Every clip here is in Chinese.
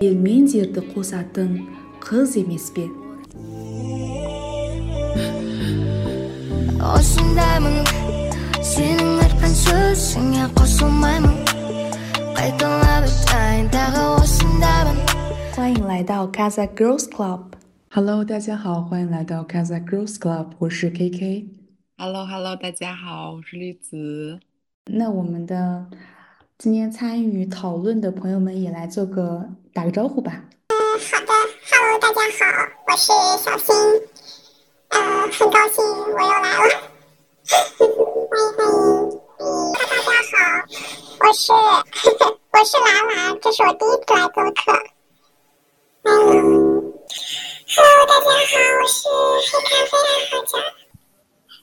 елмен жерді қосатын қыз емес пе осындаймын сенің айтқан сөзіңе қосылмаймын қайталап айтайын тағы осындаймын 欢迎来到 Kaza Girls Club。 Hello，大家好，欢迎来到 Kaza Girls Club，我是 KK。 Hello Hello，大家好，我是栗子。那我们的 今天参与讨论的朋友们也来做个打个招呼吧。嗯好的，Hello，大家好，我是小新，呃，很高兴我又来了，欢迎欢迎，嗯，大家好，我是我是兰兰，这是我第一次来做客，嗯，Hello，大家好，我是黑咖啡爱好者，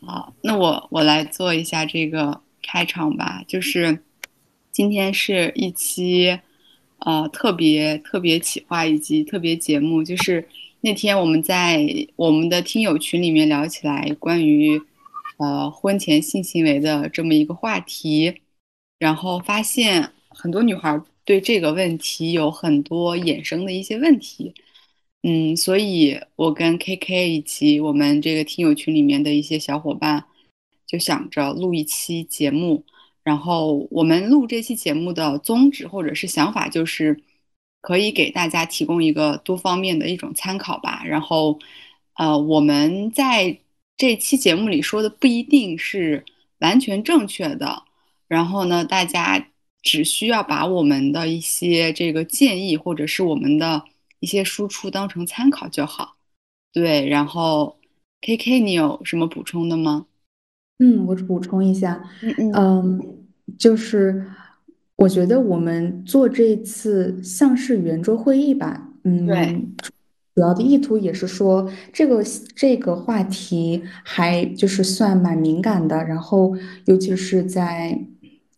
好，那我我来做一下这个开场吧，就是今天是一期呃特别特别企划以及特别节目，就是那天我们在我们的听友群里面聊起来关于呃婚前性行为的这么一个话题，然后发现很多女孩对这个问题有很多衍生的一些问题。嗯，所以我跟 KK 以及我们这个听友群里面的一些小伙伴，就想着录一期节目。然后我们录这期节目的宗旨或者是想法，就是可以给大家提供一个多方面的一种参考吧。然后，呃，我们在这期节目里说的不一定是完全正确的。然后呢，大家只需要把我们的一些这个建议或者是我们的。一些输出当成参考就好，对。然后，K K，你有什么补充的吗？嗯，我补充一下，嗯嗯，就是我觉得我们做这次像是圆桌会议吧，嗯，对，主要的意图也是说这个这个话题还就是算蛮敏感的，然后尤其是在。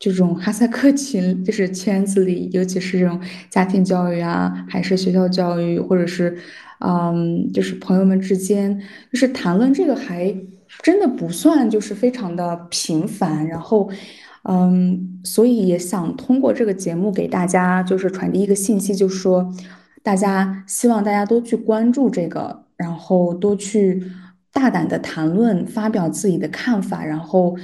这种哈萨克群就是圈子里，尤其是这种家庭教育啊，还是学校教育，或者是，嗯，就是朋友们之间，就是谈论这个还真的不算就是非常的频繁。然后，嗯，所以也想通过这个节目给大家就是传递一个信息，就是说，大家希望大家都去关注这个，然后多去大胆的谈论，发表自己的看法，然后。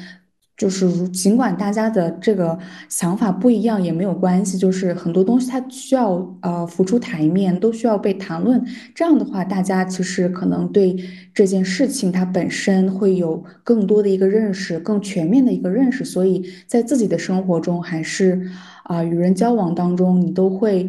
就是如尽管大家的这个想法不一样也没有关系，就是很多东西它需要呃浮出台面，都需要被谈论。这样的话，大家其实可能对这件事情它本身会有更多的一个认识，更全面的一个认识。所以在自己的生活中，还是啊、与人交往当中，你都会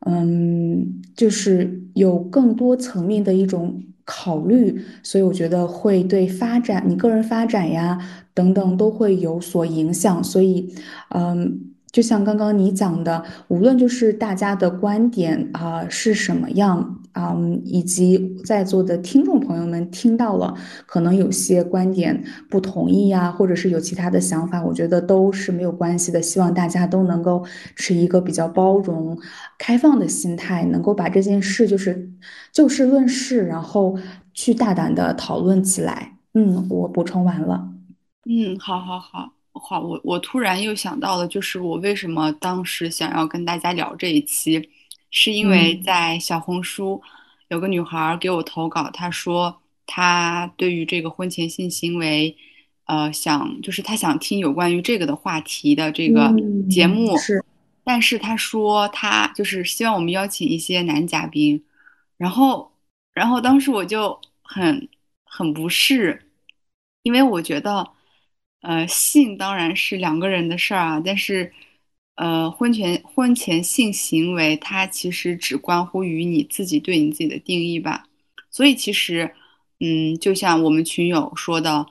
嗯，就是有更多层面的一种。考虑，所以我觉得会对发展你个人发展呀等等都会有所影响。所以，嗯，就像刚刚你讲的，无论就是大家的观点啊、是什么样，嗯，以及在座的听众朋友们听到了，可能有些观点不同意呀，或者是有其他的想法，我觉得都是没有关系的。希望大家都能够持一个比较包容、开放的心态，能够把这件事就是就事论事，然后去大胆的讨论起来。嗯，我补充完了。嗯，好，好，好，好。我我突然又想到了，就是我为什么当时想要跟大家聊这一期，是因为在小红书有个女孩给我投稿，她说她对于这个婚前性行为，呃，想就是她想听有关于这个的话题的这个节目，嗯、是，但是她说她就是希望我们邀请一些男嘉宾，然后，然后当时我就很很不适，因为我觉得。呃，性当然是两个人的事儿啊，但是，呃，婚前婚前性行为它其实只关乎于你自己对你自己的定义吧。所以其实，嗯，就像我们群友说的，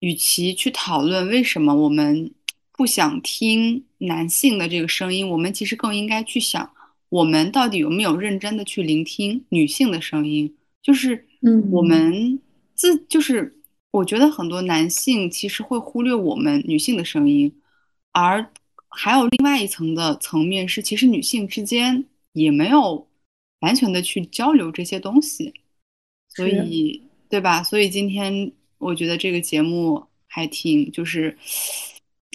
与其去讨论为什么我们不想听男性的这个声音，我们其实更应该去想，我们到底有没有认真的去聆听女性的声音？就是，嗯，我们自就是。我觉得很多男性其实会忽略我们女性的声音，而还有另外一层的层面是，其实女性之间也没有完全的去交流这些东西，所以对吧？所以今天我觉得这个节目还挺，就是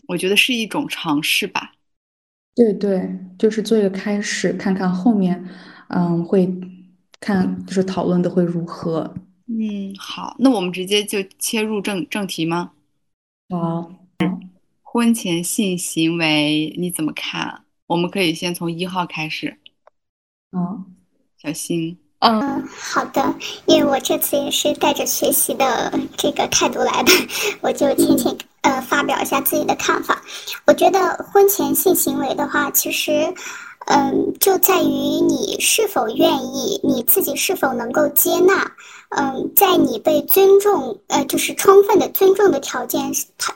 我觉得是一种尝试吧。对对，就是做一个开始，看看后面，嗯，会看就是讨论的会如何。嗯，好，那我们直接就切入正正题吗？好，婚前性行为你怎么看？我们可以先从一号开始。嗯，小新。嗯，好的，因为我这次也是带着学习的这个态度来的，我就浅浅呃发表一下自己的看法。我觉得婚前性行为的话，其实。嗯，就在于你是否愿意，你自己是否能够接纳。嗯，在你被尊重，呃，就是充分的尊重的条件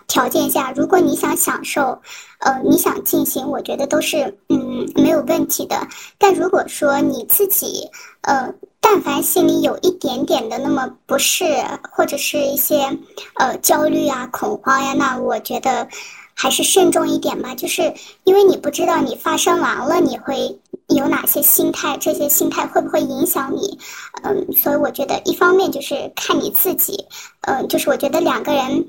条件下，如果你想享受，呃，你想进行，我觉得都是嗯没有问题的。但如果说你自己，呃，但凡心里有一点点的那么不适，或者是一些呃焦虑啊、恐慌呀，那我觉得。还是慎重一点吧，就是因为你不知道你发生完了你会有哪些心态，这些心态会不会影响你？嗯，所以我觉得一方面就是看你自己，嗯，就是我觉得两个人，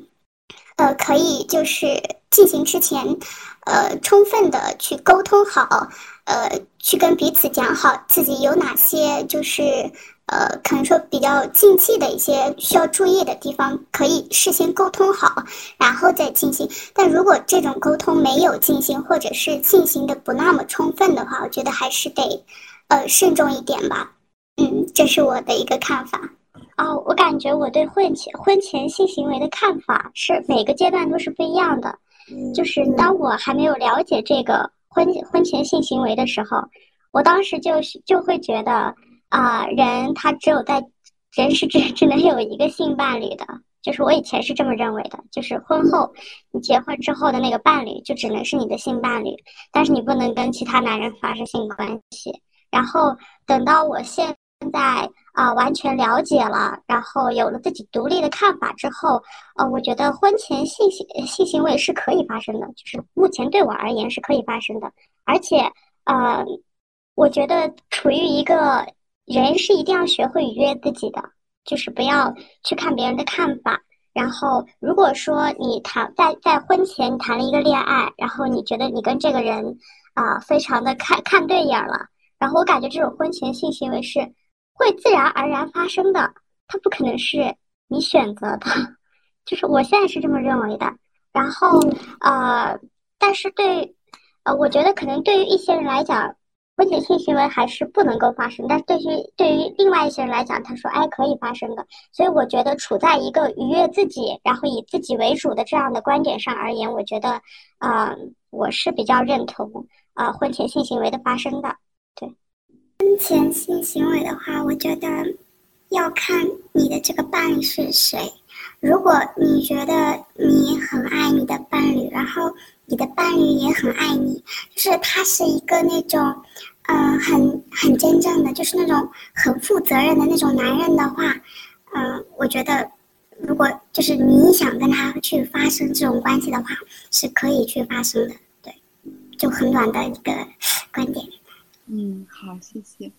呃，可以就是进行之前，呃，充分的去沟通好，呃，去跟彼此讲好自己有哪些就是。呃，可能说比较禁忌的一些需要注意的地方，可以事先沟通好，然后再进行。但如果这种沟通没有进行，或者是进行的不那么充分的话，我觉得还是得，呃，慎重一点吧。嗯，这是我的一个看法。哦，我感觉我对婚前婚前性行为的看法是每个阶段都是不一样的。就是当我还没有了解这个婚婚前性行为的时候，我当时就是就会觉得。啊，人他只有在，人是只只能有一个性伴侣的，就是我以前是这么认为的，就是婚后你结婚之后的那个伴侣就只能是你的性伴侣，但是你不能跟其他男人发生性关系。然后等到我现在啊完全了解了，然后有了自己独立的看法之后，呃，我觉得婚前性行性行为是可以发生的，就是目前对我而言是可以发生的，而且呃，我觉得处于一个。人是一定要学会愉悦自己的，就是不要去看别人的看法。然后，如果说你谈在在婚前谈了一个恋爱，然后你觉得你跟这个人啊非常的看看对眼了，然后我感觉这种婚前性行为是会自然而然发生的，它不可能是你选择的，就是我现在是这么认为的。然后呃，但是对呃，我觉得可能对于一些人来讲。婚前性行为还是不能够发生，但是对于对于另外一些人来讲，他说哎可以发生的，所以我觉得处在一个愉悦自己，然后以自己为主的这样的观点上而言，我觉得啊我是比较认同啊婚前性行为的发生的。对，婚前性行为的话，我觉得要看你的这个伴侣是谁。如果你觉得你很爱你的伴侣，然后。你的伴侣也很爱你，就是他是一个那种，嗯，很很真正的，就是那种很负责任的那种男人的话，嗯，我觉得，如果就是你想跟他去发生这种关系的话，是可以去发生的，对，就很短的一个观点。嗯，好，谢谢。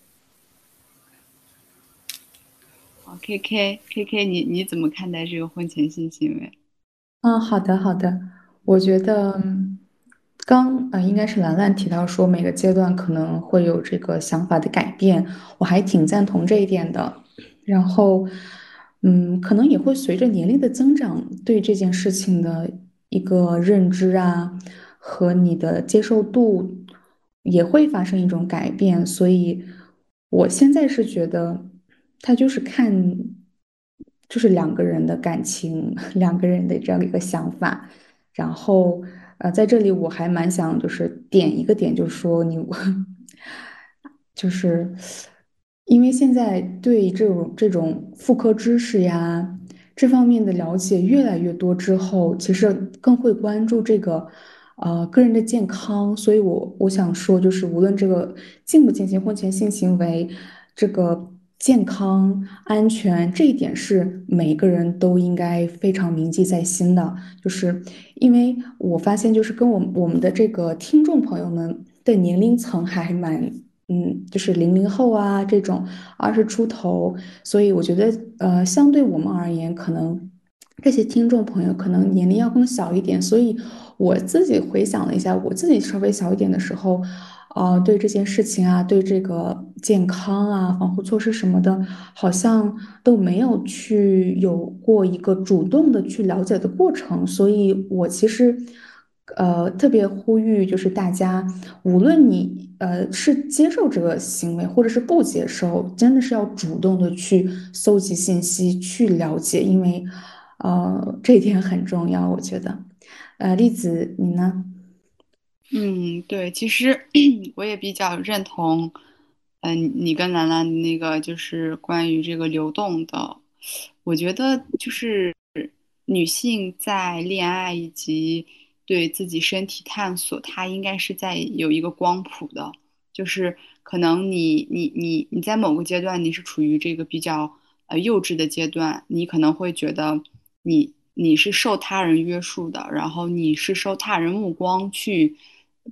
好，K K K K，你你怎么看待这个婚前性行为？嗯，好的，好的。我觉得刚呃应该是兰兰提到说每个阶段可能会有这个想法的改变，我还挺赞同这一点的。然后，嗯，可能也会随着年龄的增长，对这件事情的一个认知啊和你的接受度也会发生一种改变。所以，我现在是觉得，他就是看，就是两个人的感情，两个人的这样一个想法。然后，呃，在这里我还蛮想就是点一个点，就是说你，就是因为现在对这种这种妇科知识呀这方面的了解越来越多之后，其实更会关注这个呃个人的健康，所以我我想说，就是无论这个进不进行婚前性行为，这个。健康安全这一点是每个人都应该非常铭记在心的，就是因为我发现，就是跟我我们的这个听众朋友们的年龄层还蛮，嗯，就是零零后啊这种二十出头，所以我觉得，呃，相对我们而言，可能这些听众朋友可能年龄要更小一点，所以我自己回想了一下，我自己稍微小一点的时候，呃，对这件事情啊，对这个健康啊、防护措施什么的，好像都没有去有过一个主动的去了解的过程，所以我其实。呃，特别呼吁就是大家，无论你呃是接受这个行为，或者是不接受，真的是要主动的去搜集信息，去了解，因为呃这一点很重要，我觉得。呃，栗子，你呢？嗯，对，其实 我也比较认同，嗯、你跟兰兰那个就是关于这个流动的，我觉得就是女性在恋爱以及对自己身体探索，她应该是在有一个光谱的，就是可能你你你你在某个阶段你是处于这个比较呃幼稚的阶段，你可能会觉得你你是受他人约束的，然后你是受他人目光去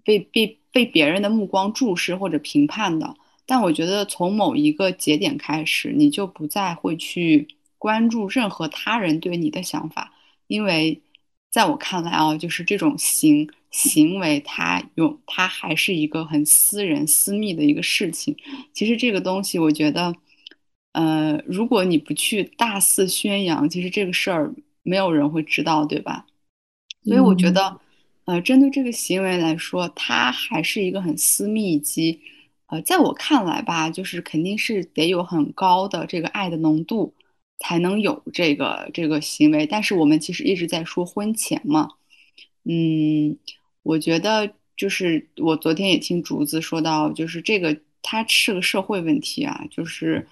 被被被别人的目光注视或者评判的。但我觉得从某一个节点开始，你就不再会去关注任何他人对你的想法，因为在我看来啊，就是这种行行为，它有它还是一个很私人私密的一个事情。其实这个东西，我觉得，呃，如果你不去大肆宣扬，其实这个事儿没有人会知道，对吧？所以我觉嗯得，呃，针对这个行为来说，它还是一个很私密以及，呃，在我看来吧，就是肯定是得有很高的这个爱的浓度，才能有这个这个行为。但是我们其实一直在说婚前嘛，嗯，我觉得就是我昨天也听竹子说到，就是这个它是个社会问题啊，就是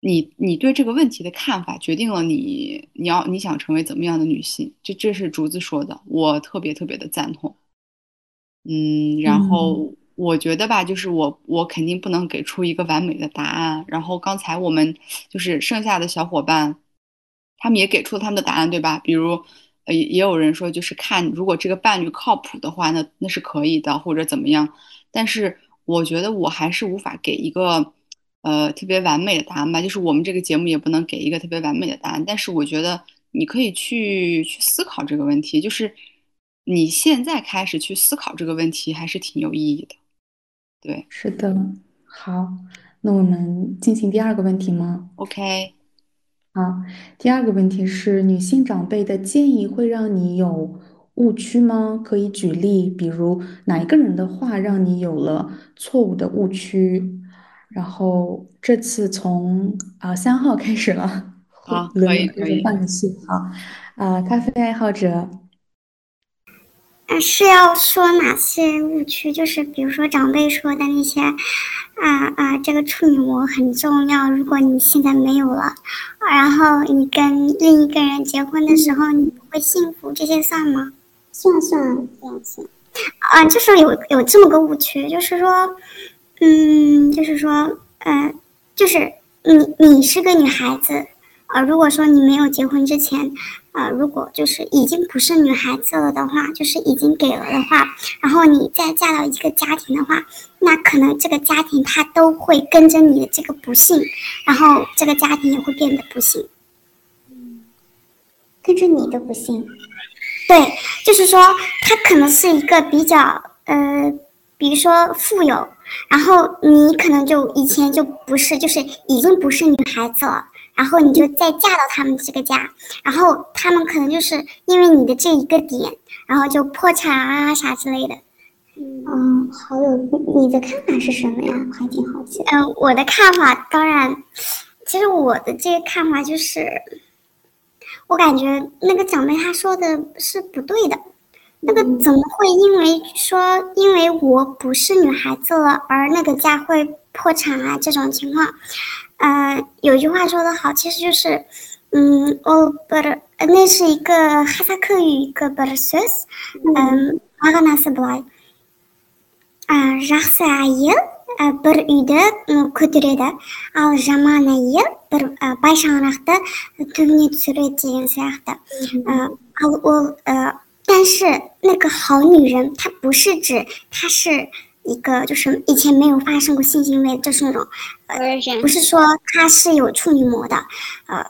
你你对这个问题的看法决定了你你要你想成为怎么样的女性，这这是竹子说的，我特别特别的赞同。嗯，然嗯后我觉得吧，就是我我肯定不能给出一个完美的答案。然后刚才我们就是剩下的小伙伴，他们也给出了他们的答案，对吧？比如，呃，也也有人说，就是看如果这个伴侣靠谱的话，那那是可以的，或者怎么样。但是我觉得我还是无法给一个呃特别完美的答案吧，就是我们这个节目也不能给一个特别完美的答案。但是我觉得你可以去去思考这个问题，就是你现在开始去思考这个问题，还是挺有意义的。对是的，好，那我们进行第二个问题吗？，OK，好，第二个问题是，女性长辈的建议会让你有误区吗？可以举例，比如哪一个人的话让你有了错误的误区？然后这次从啊三号开始了，好，轮可以可以。换个序。好，啊，咖啡爱好者，嗯，是要说哪些误区？就是比如说长辈说的那些，啊啊，这个处女膜很重要。如果你现在没有了，然后你跟另一个人结婚的时候，你不会幸福，这些算吗？算算算算。啊，就是有有这么个误区，就是说，嗯，就是说，呃，就是你你是个女孩子，呃，如果说你没有结婚之前，呃，如果就是已经不是女孩子了的话，就是已经给了的话，然后你再嫁到一个家庭的话，那可能这个家庭他都会跟着你的这个不幸，然后这个家庭也会变得不幸。嗯跟着你的不幸。对，就是说他可能是一个比较呃，比如说富有，然后你可能就以前就不是，就是已经不是女孩子了。然后你就再嫁到他们这个家，然后他们可能就是因为你的这一个点，然后就破产啊啥之类的。嗯，好有，你的看法是什么呀？我还挺好奇。嗯、我的看法当然，其实我的这个看法就是，我感觉那个长辈他说的是不对的。那个怎么会因为说因为我不是女孩子了，而那个家会破产啊？这种情况，呃，有句话说得好，其实就是，嗯，我不是，那是一个哈萨克语一个 b e r s ö s 嗯，阿格纳斯布莱，啊，жақсы әйел ә, бір үйді м, көтереді ал жаман әйел бір ә, бай шаңырақты төбіне түсіреді деген сияқты 呃，ал ол 呃， 但是那个好女人，她不是指她是一个就是以前没有发生过性行为，就是那种呃，不是说她是有处女膜的，呃，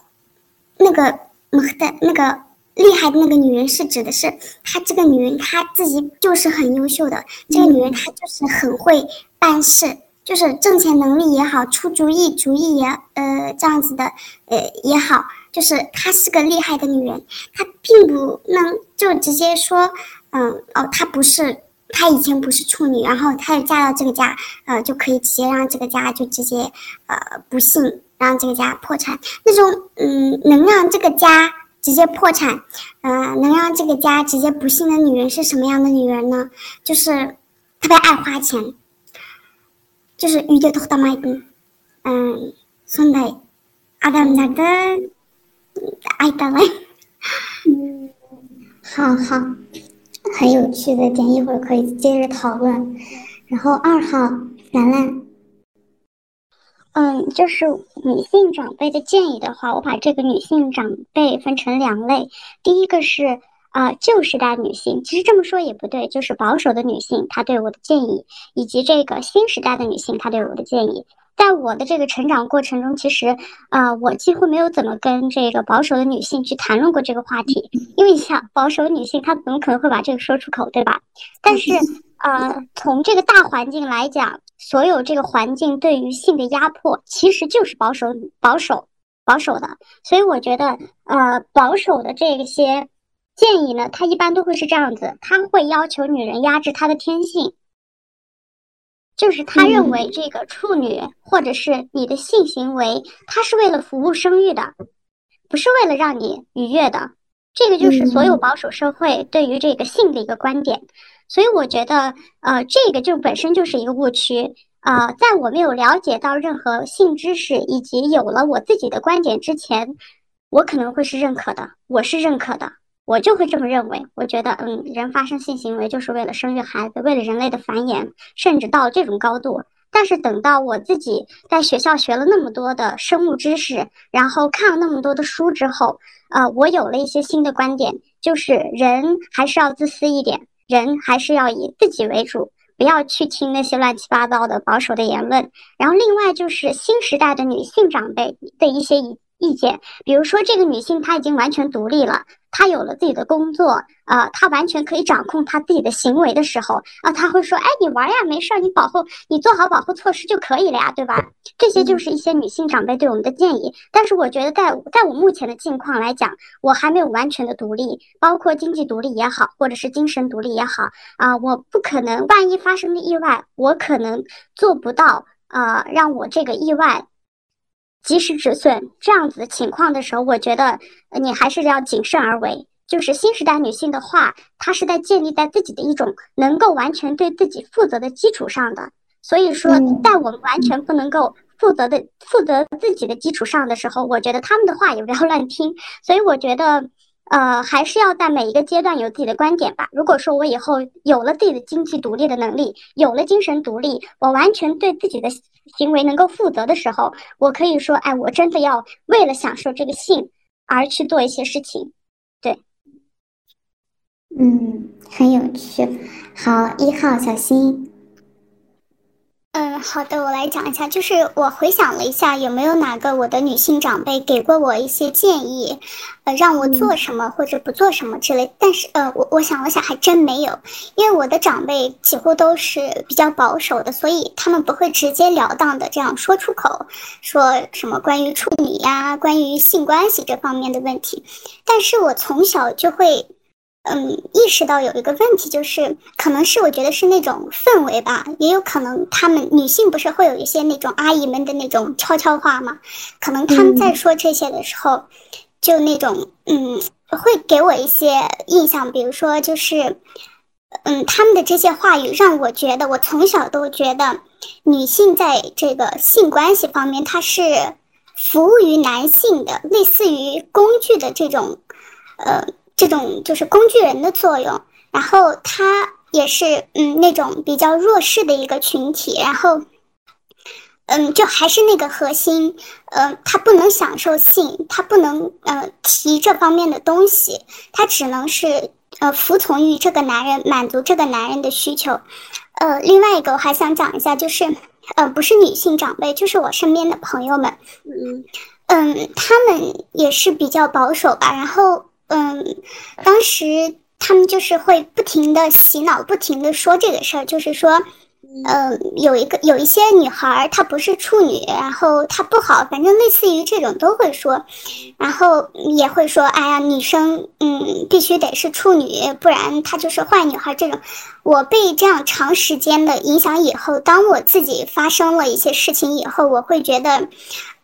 那个母的那个厉害的那个女人是指的是她这个女人她自己就是很优秀的，这个女人她就是很会办事，就是挣钱能力也好，出主意主意也呃这样子的呃也好，就是她是个厉害的女人，她并不能就直接说嗯哦她不是。她以前不是处女，然后她就嫁到这个家，呃，就可以直接让这个家就直接，呃，不幸让这个家破产。那种，嗯，能让这个家直接破产，呃，能让这个家直接不幸的女人是什么样的女人呢？就是特别爱花钱，就是遇见多大买的，嗯，送的阿达那个爱的来，嗯，好好。很有趣的点，一会儿可以接着讨论。然后二号兰兰，嗯，就是女性长辈的建议的话，我把这个女性长辈分成两类。第一个是啊旧时代女性，其实这么说也不对，就是保守的女性她对我的建议，以及这个新时代的女性她对我的建议。在我的这个成长过程中，其实，啊，我几乎没有怎么跟这个保守的女性去谈论过这个话题，因为你想保守女性，她怎么可能会把这个说出口，对吧？但是，啊，从这个大环境来讲，所有这个环境对于性的压迫，其实就是保守、保守、保守的。所以我觉得，呃，保守的这些建议呢，他一般都会是这样子，他会要求女人压制她的天性。就是他认为这个处女或者是你的性行为，它是为了服务生育的，不是为了让你愉悦的。这个就是所有保守社会对于这个性的一个观点。所以我觉得，呃，这个就本身就是一个误区啊。在我没有了解到任何性知识以及有了我自己的观点之前，我可能会是认可的，我是认可的。我就会这么认为，我觉得，嗯，人发生性行为就是为了生育孩子，为了人类的繁衍，甚至到这种高度。但是等到我自己在学校学了那么多的生物知识，然后看了那么多的书之后，呃，我有了一些新的观点，就是人还是要自私一点，人还是要以自己为主，不要去听那些乱七八糟的保守的言论。然后另外就是新时代的女性长辈的一些意意见，比如说这个女性她已经完全独立了。她有了自己的工作啊，她完全可以掌控她自己的行为的时候啊，她会说：“哎，你玩呀，没事儿，你保护，你做好保护措施就可以了呀，对吧？”这些就是一些女性长辈对我们的建议。但是我觉得，在在我目前的境况来讲，我还没有完全的独立，包括经济独立也好，或者是精神独立也好啊，我不可能，万一发生了意外，我可能做不到啊，让我这个意外。及时止损这样子的情况的时候，我觉得你还是要谨慎而为。就是新时代女性的话，她是在建立在自己的一种能够完全对自己负责的基础上的。所以说，在我们完全不能够负责的负责自己的基础上的时候，我觉得他们的话也不要 乱听。所以我觉得。呃，还是要在每一个阶段有自己的观点吧。如果说我以后有了自己的经济独立的能力，有了精神独立，我完全对自己的行为能够负责的时候，我可以说，哎，我真的要为了享受这个性而去做一些事情。对，嗯，很有趣。好，一号小新。嗯，好的，我来讲一下，就是我回想了一下，有没有哪个我的女性长辈给过我一些建议，呃，让我做什么或者不做什么之类。但是，呃，我我想了想，还真没有，因为我的长辈几乎都是比较保守的，所以他们不会直截了当的这样说出口，说什么关于处女呀、关于性关系这方面的问题。但是我从小就会。嗯，意识到有一个问题，就是可能是我觉得是那种氛围吧，也有可能他们女性不是会有一些那种阿姨们的那种悄悄话嘛？可能他们在说这些的时候，就那种嗯，会给我一些印象，比如说就是，嗯，他们的这些话语让我觉得，我从小都觉得女性在这个性关系方面，她是服务于男性的，类似于工具的这种，呃。这种就是工具人的作用，然后他也是嗯那种比较弱势的一个群体，然后嗯就还是那个核心，呃他不能享受性，他不能呃提这方面的东西，他只能是呃服从于这个男人，满足这个男人的需求。呃，另外一个我还想讲一下，就是呃，不是女性长辈，就是我身边的朋友们，嗯嗯，他们也是比较保守吧。然后，嗯，当时他们就是会不停的洗脑，不停的说这个事儿，就是说。呃，有一个有一些女孩，她不是处女，然后她不好，反正类似于这种都会说，然后也会说，哎呀，女生，嗯，必须得是处女，不然她就是坏女孩。这种，我被这样长时间的影响以后，当我自己发生了一些事情以后，我会觉得，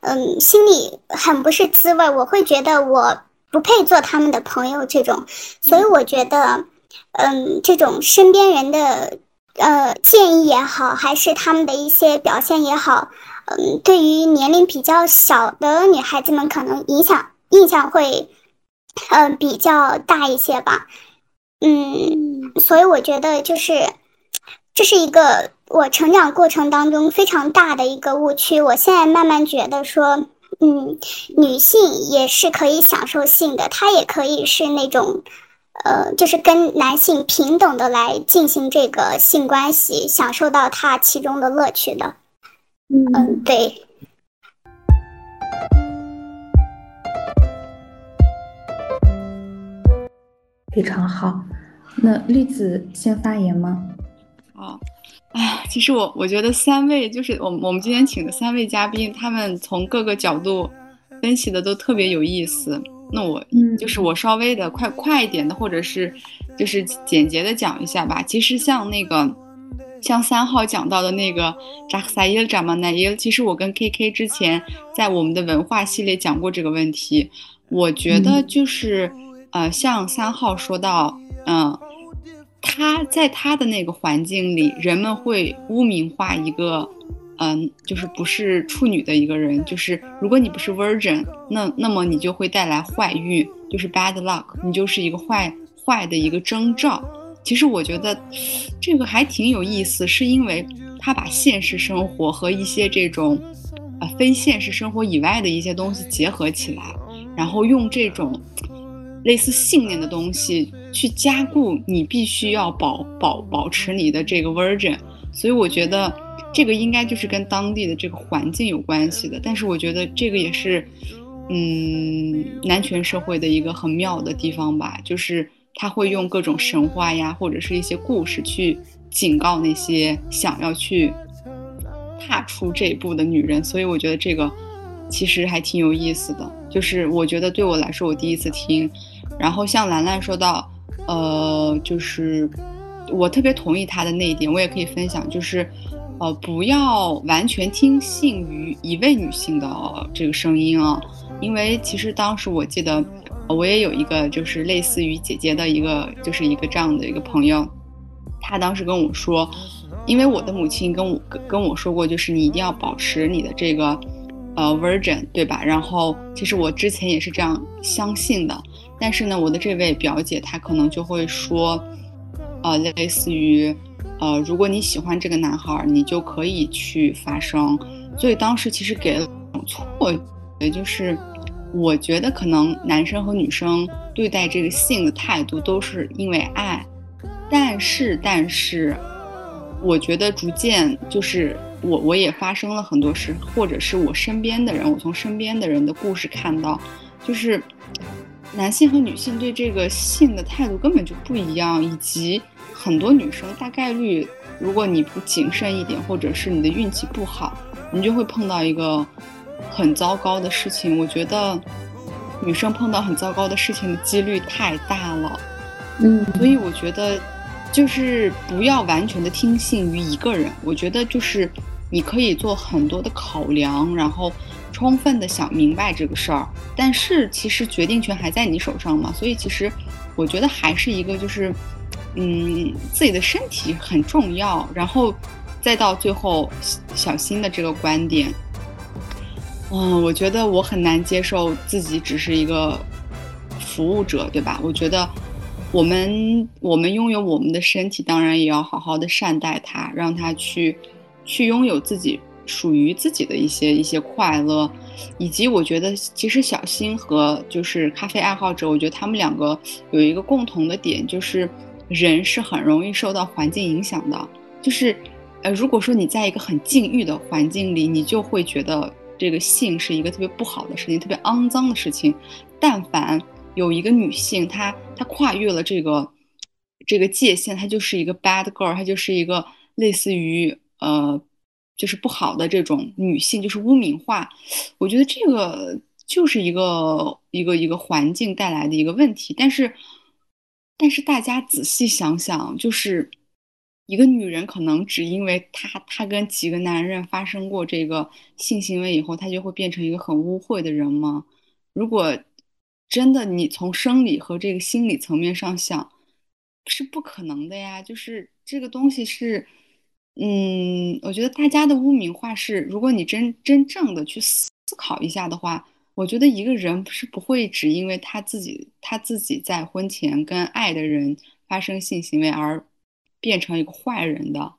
嗯，心里很不是滋味，我会觉得我不配做他们的朋友。这种，所以我觉得，嗯，这种身边人的。呃，建议也好，还是他们的一些表现也好，嗯，对于年龄比较小的女孩子们，可能影响印象会，嗯，比较大一些吧。嗯，所以我觉得就是，这是一个我成长过程当中非常大的一个误区。我现在慢慢觉得说，嗯，女性也是可以享受性的，她也可以是那种。呃，就是跟男性平等的来进行这个性关系，享受到她其中的乐趣的。嗯，对。非常好。那栗子先发言吗？好。哎，其实我我觉得三位就是我我们今天请的三位嘉宾，他们从各个角度分析的都特别有意思。那我就是我稍微的快快一点的，或者是就是简洁的讲一下吧。其实像那个像三号讲到的那个扎克萨耶扎马奈耶，其实我跟 K K 之前在我们的文化系列讲过这个问题。我觉得就是呃，像三号说到，嗯，他在他的那个环境里，人们会污名化一个。嗯，就是不是处女的一个人，就是如果你不是 virgin，那那么你就会带来坏运，就是 bad luck，你就是一个坏坏的一个征兆。其实我觉得这个还挺有意思，是因为他把现实生活和一些这种呃非现实生活以外的一些东西结合起来，然后用这种类似信念的东西去加固你必须要保保保持你的这个 virgin，所以我觉得。这个应该就是跟当地的这个环境有关系的，但是我觉得这个也是，嗯，男权社会的一个很妙的地方吧，就是他会用各种神话呀，或者是一些故事去警告那些想要去踏出这一步的女人，所以我觉得这个其实还挺有意思的，就是我觉得对我来说我第一次听，然后像兰兰说到，呃，就是我特别同意她的那一点，我也可以分享，就是。呃，不要完全听信于一位女性的这个声音啊，因为其实当时我记得，我也有一个就是类似于姐姐的一个，就是一个这样的一个朋友，她当时跟我说，因为我的母亲跟我跟我说过，就是你一定要保持你的这个呃 virgin，对吧？然后其实我之前也是这样相信的，但是呢，我的这位表姐她可能就会说，呃，类似于。呃，如果你喜欢这个男孩，你就可以去发生。所以当时其实给了错，觉就是我觉得可能男生和女生对待这个性的态度都是因为爱，但是但是，我觉得逐渐就是我我也发生了很多事，或者是我身边的人，我从身边的人的故事看到，就是男性和女性对这个性的态度根本就不一样，以及。很多女生大概率，如果你不谨慎一点，或者是你的运气不好，你就会碰到一个很糟糕的事情。我觉得女生碰到很糟糕的事情的几率太大了，嗯，所以我觉得就是不要完全的听信于一个人。我觉得就是你可以做很多的考量，然后充分的想明白这个事儿。但是其实决定权还在你手上嘛，所以其实我觉得还是一个就是。嗯，自己的身体很重要，然后再到最后小新的这个观点，嗯，我觉得我很难接受自己只是一个服务者，对吧？我觉得我们我们拥有我们的身体，当然也要好好的善待它，让它去去拥有自己属于自己的一些一些快乐，以及我觉得其实小新和就是咖啡爱好者，我觉得他们两个有一个共同的点就是。人是很容易受到环境影响的，就是呃，如果说你在一个很禁欲的环境里，你就会觉得这个性是一个特别不好的事情，特别肮脏的事情。但凡有一个女性，她她跨越了这个这个界限，她就是一个 bad girl，她就是一个类似于呃，就是不好的这种女性，就是污名化。我觉得这个就是一个一个一个环境带来的一个问题。但是，但是大家仔细想想，就是。一个女人可能只因为她她跟几个男人发生过这个性行为以后，她就会变成一个很污秽的人吗？如果真的你从生理和这个心理层面上想，是不可能的呀。就是这个东西是，嗯，我觉得大家的污名化是，如果你真真正的去思考一下的话，我觉得一个人是不会只因为他自己他自己在婚前跟爱的人发生性行为而。变成一个坏人的，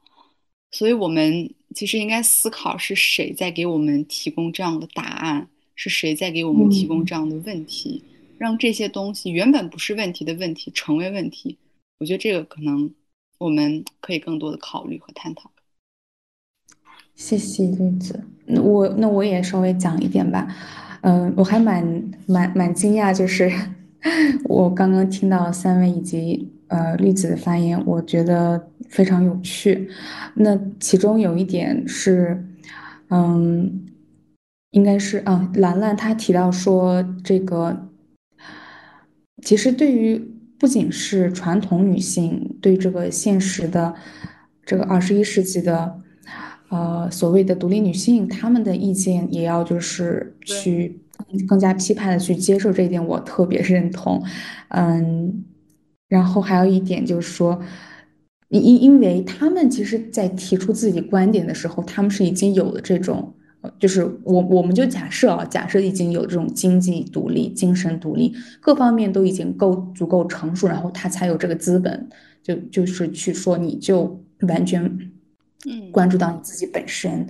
所以我们其实应该思考是谁在给我们提供这样的答案，是谁在给我们提供这样的问题，让这些东西原本不是问题的问题成为问题。我觉得这个可能我们可以更多的考虑和探讨。谢谢栗子，那我那我也稍微讲一点吧。嗯，我还蛮蛮蛮惊讶，就是 我刚刚听到三位以及。呃，栗子的发言我觉得非常有趣。那其中有一点是，嗯，应该是啊，兰兰她提到说，这个其实对于不仅是传统女性，对这个现实的这个二十一世纪的呃所谓的独立女性，她们的意见也要就是去更加批判的去接受这一点，我特别认同。嗯。然后还有一点就是说，因因为他们其实，在提出自己观点的时候，他们是已经有了这种，就是我我们就假设啊，假设已经有这种经济独立、精神独立，各方面都已经够足够成熟，然后他才有这个资本，就就是去说你就完全，嗯，关注到你自己本身，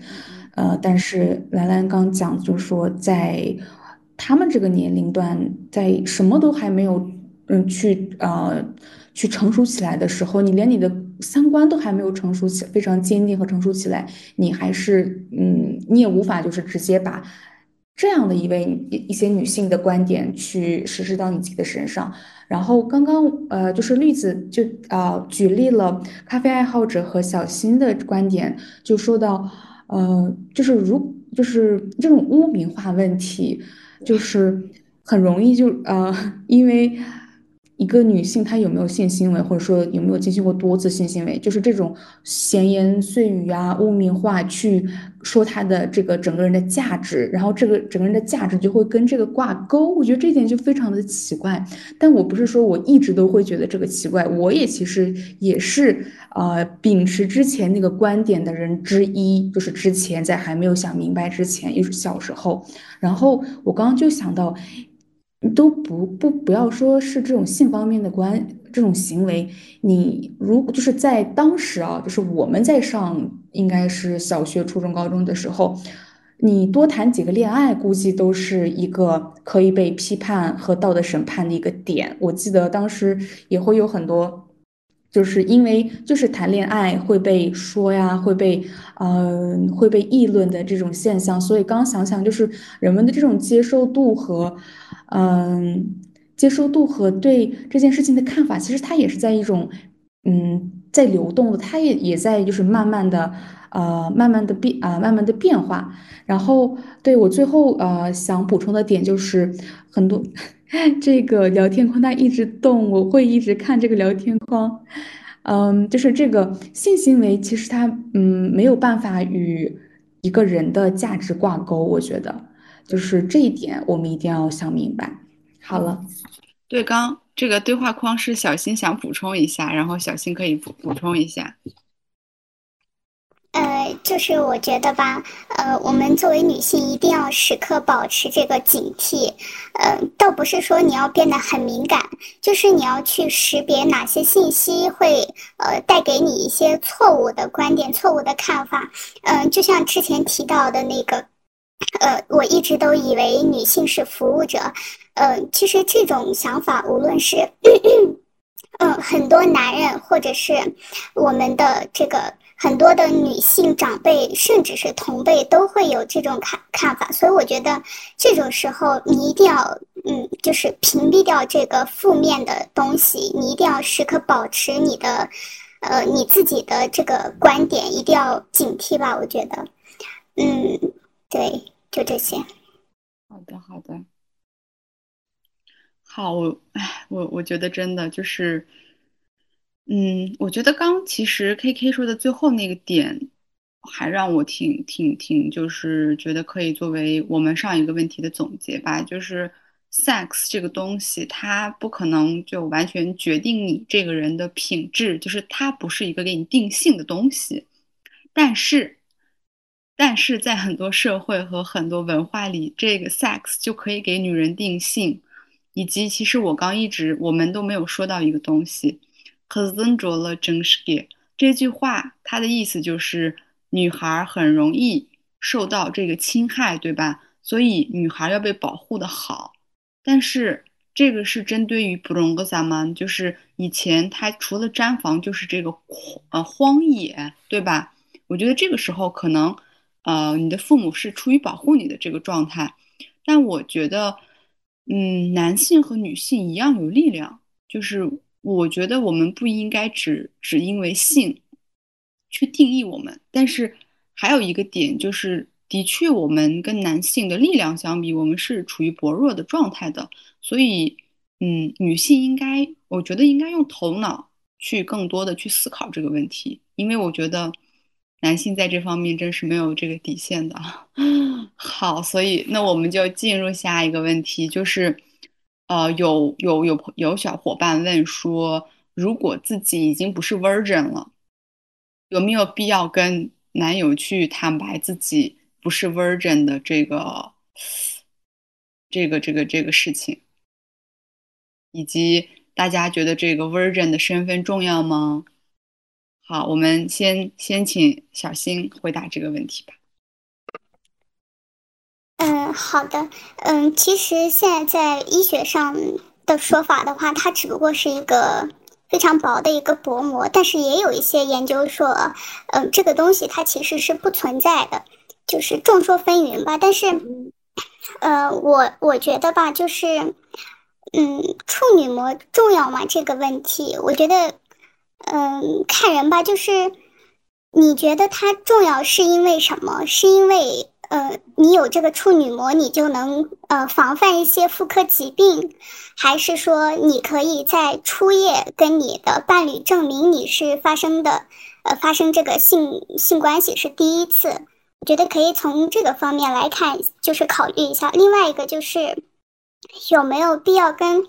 呃，但是兰兰刚讲就是说，在他们这个年龄段，在什么都还没有。嗯，去呃，去成熟起来的时候，你连你的三观都还没有成熟起，非常坚定和成熟起来，你还是嗯，你也无法就是直接把这样的一位一一些女性的观点去实施到你自己的身上。然后刚刚呃，就是绿子就啊举例了咖啡爱好者和小新的观点，就说到呃，就是如就是这种污名化问题，就是很容易就呃，因为。一个女性她有没有性行为，或者说有没有进行过多次性行为，就是这种闲言碎语啊、污名化去说她的这个整个人的价值，然后这个整个人的价值就会跟这个挂钩。我觉得这点就非常的奇怪。但我不是说我一直都会觉得这个奇怪，我也其实也是呃秉持之前那个观点的人之一，就是之前在还没有想明白之前，也是小时候。然后我刚刚就想到。都不不不要说是这种性方面的关这种行为，你如果就是在当时啊，就是我们在上应该是小学、初中、高中的时候，你多谈几个恋爱，估计都是一个可以被批判和道德审判的一个点。我记得当时也会有很多，就是因为就是谈恋爱会被说呀，会被嗯会被议论的这种现象，所以刚想想就是人们的这种接受度和。嗯，接受度和对这件事情的看法，其实它也是在一种，嗯，在流动的，它也也在就是慢慢的，呃，慢慢的变啊，慢慢的变化。然后，对我最后呃想补充的点就是，很多 这个聊天框它一直动，我会一直看这个聊天框。嗯，就是这个性行为，其实它嗯没有办法与一个人的价值挂钩，我觉得。就是这一点，我们一定要想明白。好了，对，刚这个对话框是小新想补充一下，然后小新可以补补充一下。呃，就是我觉得吧，呃，我们作为女性一定要时刻保持这个警惕。呃，倒不是说你要变得很敏感，就是你要去识别哪些信息会呃带给你一些错误的观点、错误的看法。嗯，就像之前提到的那个。呃，我一直都以为女性是服务者，呃，其实这种想法，无论是，嗯，很多男人或者是我们的这个很多的女性长辈，甚至是同辈都会有这种看看法，所以我觉得这种时候你一定要，嗯，就是屏蔽掉这个负面的东西，你一定要时刻保持你的，呃，你自己的这个观点，一定要警惕吧。我觉得，嗯，对，就这些。好的，好的。好，我，哎，我我觉得真的就是。嗯，我觉得刚其实 K K 说的最后那个点，还让我挺挺挺，就是觉得可以作为我们上一个问题的总结吧。就是 sex 这个东西，它不可能就完全决定你这个人的品质，就是它不是一个给你定性的东西。但是，但是在很多社会和很多文化里，这个 sex 就可以给女人定性。以及，其实我刚一直我们都没有说到一个东西。可尊着了真实的这句话，它的意思就是女孩很容易受到这个侵害，对吧？所以女孩要被保护的好。但是这个是针对于布隆格萨曼，就是以前他除了毡房就是这个呃荒野，对吧？我觉得这个时候可能呃你的父母是出于保护你的这个状态，但我觉得嗯男性和女性一样有力量，就是。我觉得我们不应该只只因为性去定义我们，但是还有一个点就是，的确我们跟男性的力量相比，我们是处于薄弱的状态的。所以，嗯，女性应该，我觉得应该用头脑去更多的去思考这个问题，因为我觉得男性在这方面真是没有这个底线的。好，所以那我们就进入下一个问题，就是。呃，有有有有小伙伴问说，如果自己已经不是 virgin 了，有没有必要跟男友去坦白自己不是 virgin 的这个这个这个这个事情？以及大家觉得这个 virgin 的身份重要吗？好，我们先先请小新回答这个问题吧。嗯，好的。嗯，其实现在在医学上的说法的话，它只不过是一个非常薄的一个薄膜，但是也有一些研究说，嗯，这个东西它其实是不存在的，就是众说纷纭吧。但是，呃，我我觉得吧，就是，嗯，处女膜重要吗？这个问题，我觉得，嗯，看人吧。就是你觉得它重要是因为什么？是因为？呃，你有这个处女膜，你就能呃防范一些妇科疾病，还是说你可以在初夜跟你的伴侣证明你是发生的，呃发生这个性性关系是第一次？我觉得可以从这个方面来看，就是考虑一下。另外一个就是有没有必要跟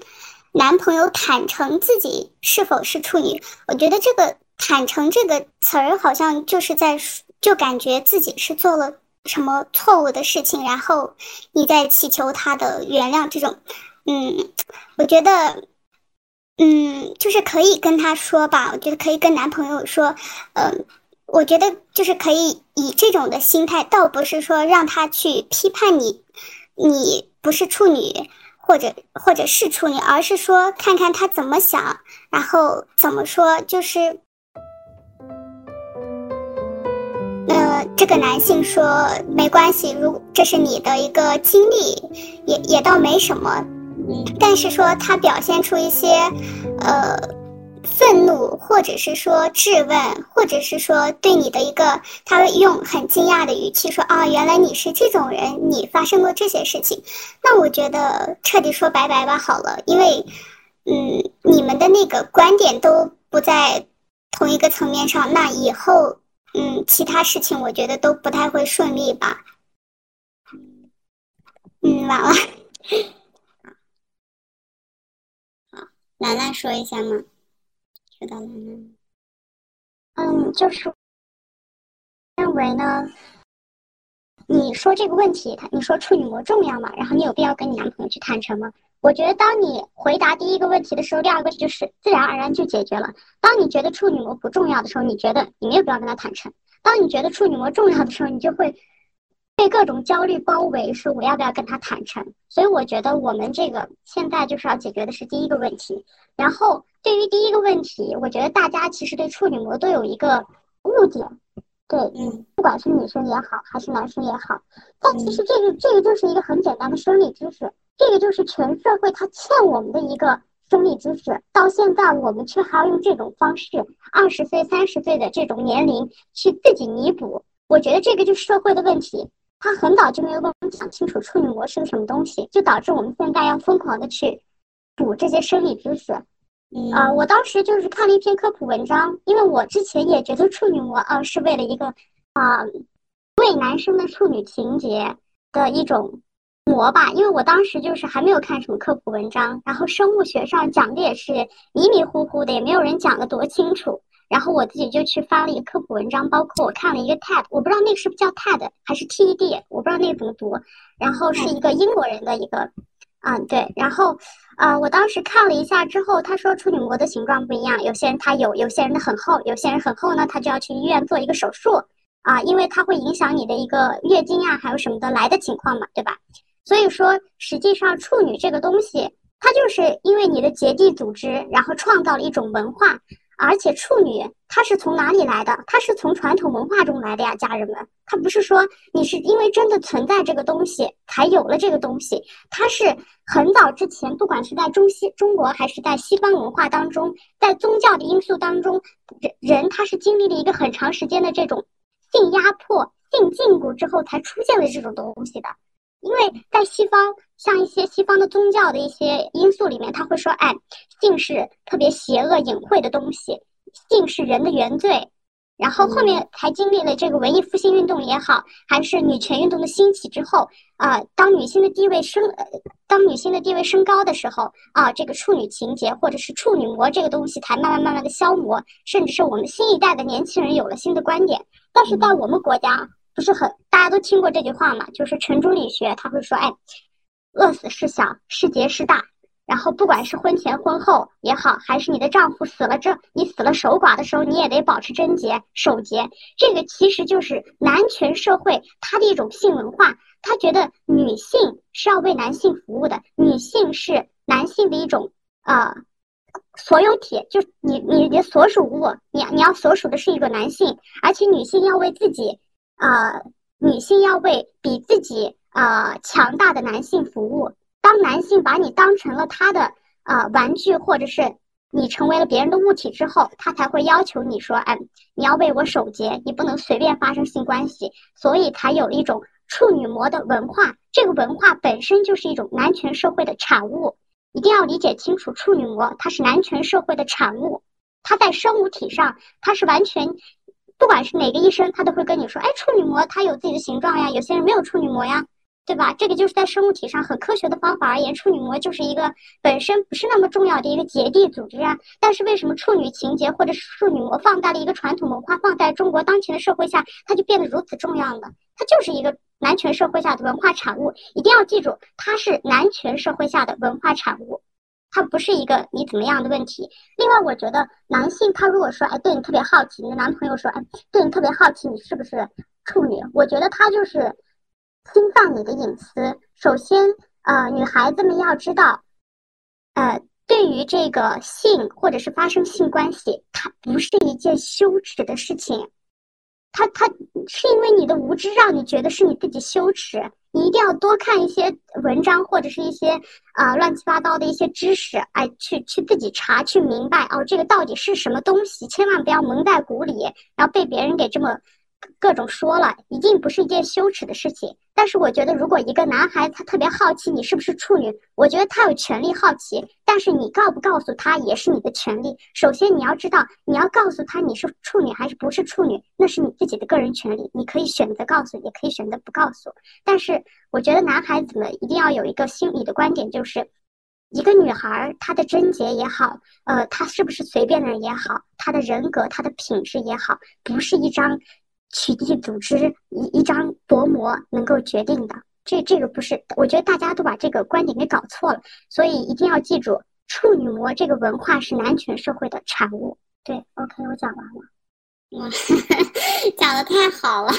男朋友坦诚自己是否是处女？我觉得这个坦诚这个词儿好像就是在就感觉自己是做了。什么错误的事情，然后你在祈求他的原谅，这种，嗯，我觉得，嗯，就是可以跟他说吧，我觉得可以跟男朋友说，嗯，我觉得就是可以以这种的心态，倒不是说让他去批判你，你不是处女，或者或者是处女，而是说看看他怎么想，然后怎么说，就是。这个男性说没关系，如这是你的一个经历，也也倒没什么。但是说他表现出一些，呃，愤怒，或者是说质问，或者是说对你的一个，他会用很惊讶的语气说啊，原来你是这种人，你发生过这些事情。那我觉得彻底说拜拜吧，好了，因为，嗯，你们的那个观点都不在同一个层面上，那以后。嗯，其他事情我觉得都不太会顺利吧。嗯，完了。好，兰兰说一下吗？说到兰兰。嗯，就是认为呢，你说这个问题，他你说处女膜重要吗？然后你有必要跟你男朋友去坦诚吗？我觉得当你回答第一个问题的时候，第二个问题就是自然而然就解决了。当你觉得处女膜不重要的时候，你觉得你没有必要跟他坦诚；当你觉得处女膜重要的时候，你就会被各种焦虑包围，说我要不要跟他坦诚。所以我觉得我们这个现在就是要解决的是第一个问题。然后对于第一个问题，我觉得大家其实对处女膜都有一个误解。对，嗯不管是女生也好，还是男生也好，但其实这个这个就是一个很简单的生理知识，这个就是全社会它欠我们的一个生理知识。到现在我们却还要用这种方式，二十岁、三十岁的这种年龄去自己弥补，我觉得这个就是社会的问题。他很早就没有跟我们讲清楚处女膜是个什么东西，就导致我们现在要疯狂的去补这些生理知识。嗯啊、我当时就是看了一篇科普文章，因为我之前也觉得处女膜啊、是为了一个啊、为男生的处女情节的一种膜吧，因为我当时就是还没有看什么科普文章，然后生物学上讲的也是迷迷糊糊的，也没有人讲的多清楚。然后我自己就去发了一个科普文章，包括我看了一个 TED，我不知道那个是不是叫 TED 还是 TED，我不知道那个怎么读。然后是一个英国人的一个，嗯对，然后呃我当时看了一下之后，他说处女膜的形状不一样，有些人他有，有些人的很厚，有些人很厚呢，他就要去医院做一个手术啊，因为它会影响你的一个月经啊，还有什么的来的情况嘛，对吧？所以说实际上处女这个东西，它就是因为你的结缔组织，然后创造了一种文化。而且处女它是从哪里来的？它是从传统文化中来的呀，家人们。它不是说你是因为真的存在这个东西才有了这个东西，它是很早之前，不管是在中西中国还是在西方文化当中，在宗教的因素当中，人人他是经历了一个很长时间的这种性压迫、性禁锢之后，才出现了这种东西的。因为在西方，像一些西方的宗教的一些因素里面，他会说，哎，性是特别邪恶隐晦的东西，性是人的原罪。然后后面才经历了这个文艺复兴运动也好，还是女权运动的兴起之后，啊、当女性的地位升，呃当女性的地位升高的时候，啊、这个处女情节或者是处女膜这个东西才慢慢慢慢的消磨，甚至是我们新一代的年轻人有了新的观点。但是在我们国家，不是很大家都听过这句话嘛？就是程朱理学他会说，哎，饿死事小，事结事大。然后不管是婚前婚后也好，还是你的丈夫死了这你死了守寡的时候，你也得保持贞洁守节。这个其实就是男权社会它的一种性文化，他觉得女性是要为男性服务的，女性是男性的一种呃所有体，就是你你的所属物，你你要所属的是一个男性，而且女性要为自己呃女性要为比自己呃强大的男性服务。当男性把你当成了他的呃玩具，或者是你成为了别人的物体之后，他才会要求你说，哎，你要为我守节，你不能随便发生性关系，所以才有一种处女膜的文化。这个文化本身就是一种男权社会的产物，一定要理解清楚，处女膜它是男权社会的产物，它在生物体上它是完全。不管是哪个医生，他都会跟你说，哎，处女膜它有自己的形状呀，有些人没有处女膜呀，对吧？这个就是在生物体上很科学的方法而言，处女膜就是一个本身不是那么重要的一个结缔组织啊。但是为什么处女情节或者是处女膜放在了一个传统文化，放在中国当前的社会下，它就变得如此重要呢？它就是一个男权社会下的文化产物，一定要记住，它是男权社会下的文化产物。它不是一个你怎么样的问题。另外，我觉得男性他如果说，哎，对你特别好奇，你的男朋友说，哎，对你特别好奇，你是不是处女？我觉得他就是侵犯你的隐私。首先，呃，女孩子们要知道，呃，对于这个性或者是发生性关系，它不是一件羞耻的事情。它它是因为你的无知让你觉得是你自己羞耻，你一定要多看一些文章或者是一些啊、乱七八糟的一些知识，哎，去去自己查去明白哦，这个到底是什么东西，千万不要蒙在鼓里，然后被别人给这么各种说了，一定不是一件羞耻的事情。但是我觉得，如果一个男孩子他特别好奇你是不是处女，我觉得他有权利好奇，但是你告不告诉他也是你的权利。首先你要知道，你要告诉他你是处女还是不是处女，那是你自己的个人权利，你可以选择告诉，也可以选择不告诉。但是我觉得男孩子们一定要有一个心理的观点，就是一个女孩她的贞洁也好，呃，她是不是随便的人也好，她的人格、她的品质也好，不是一张。取缔组织一一张薄膜能够决定的，这这个不是，我觉得大家都把这个观点给搞错了，所以一定要记住，处女膜这个文化是男权社会的产物。对，OK，我讲完了。哇，讲的太好了，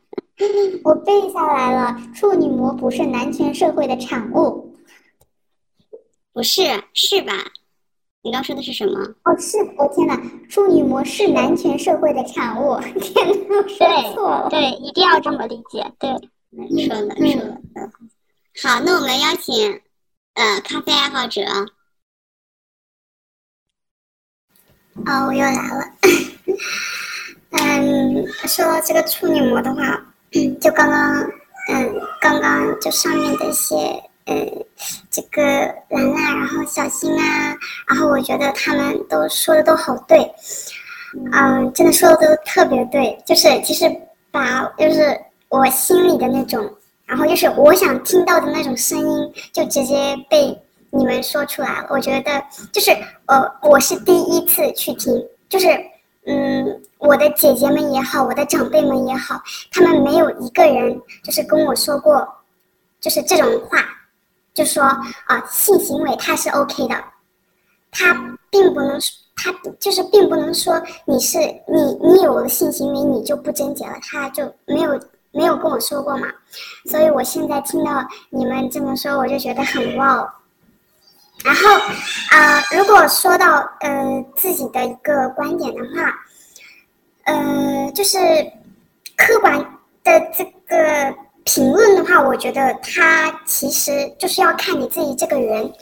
我背下来了。处女膜不是男权社会的产物，不是是吧？你刚说的是什么？哦，是，我、天哪，处女膜是男权社会的产物。天哪，我说错了。对，一定要这么理解。对，说的说的。嗯，好，那我们邀请呃咖啡爱好者。哦，我又来了。嗯，说到这个处女膜的话，就刚刚，嗯，刚刚就上面的一些，呃，这个兰兰，然后小新啊，然后我觉得他们都说的都好对，嗯，真的说的都特别对，就是其实把就是我心里的那种，然后就是我想听到的那种声音，就直接被你们说出来了。我觉得就是呃，我是第一次去听，就是嗯。我的姐姐们也好，我的长辈们也好，他们没有一个人就是跟我说过，就是这种话，就说啊，性行为它是 OK 的，他并不能，他就是并不能说你是你你有了性行为你就不贞洁了，他就没有没有跟我说过嘛，所以我现在听到你们这么说，我就觉得很哇哦。然后啊，如果说到呃自己的一个观点的话。呃，就是客观的这个评论的话，我觉得它其实就是要看你自己这个人。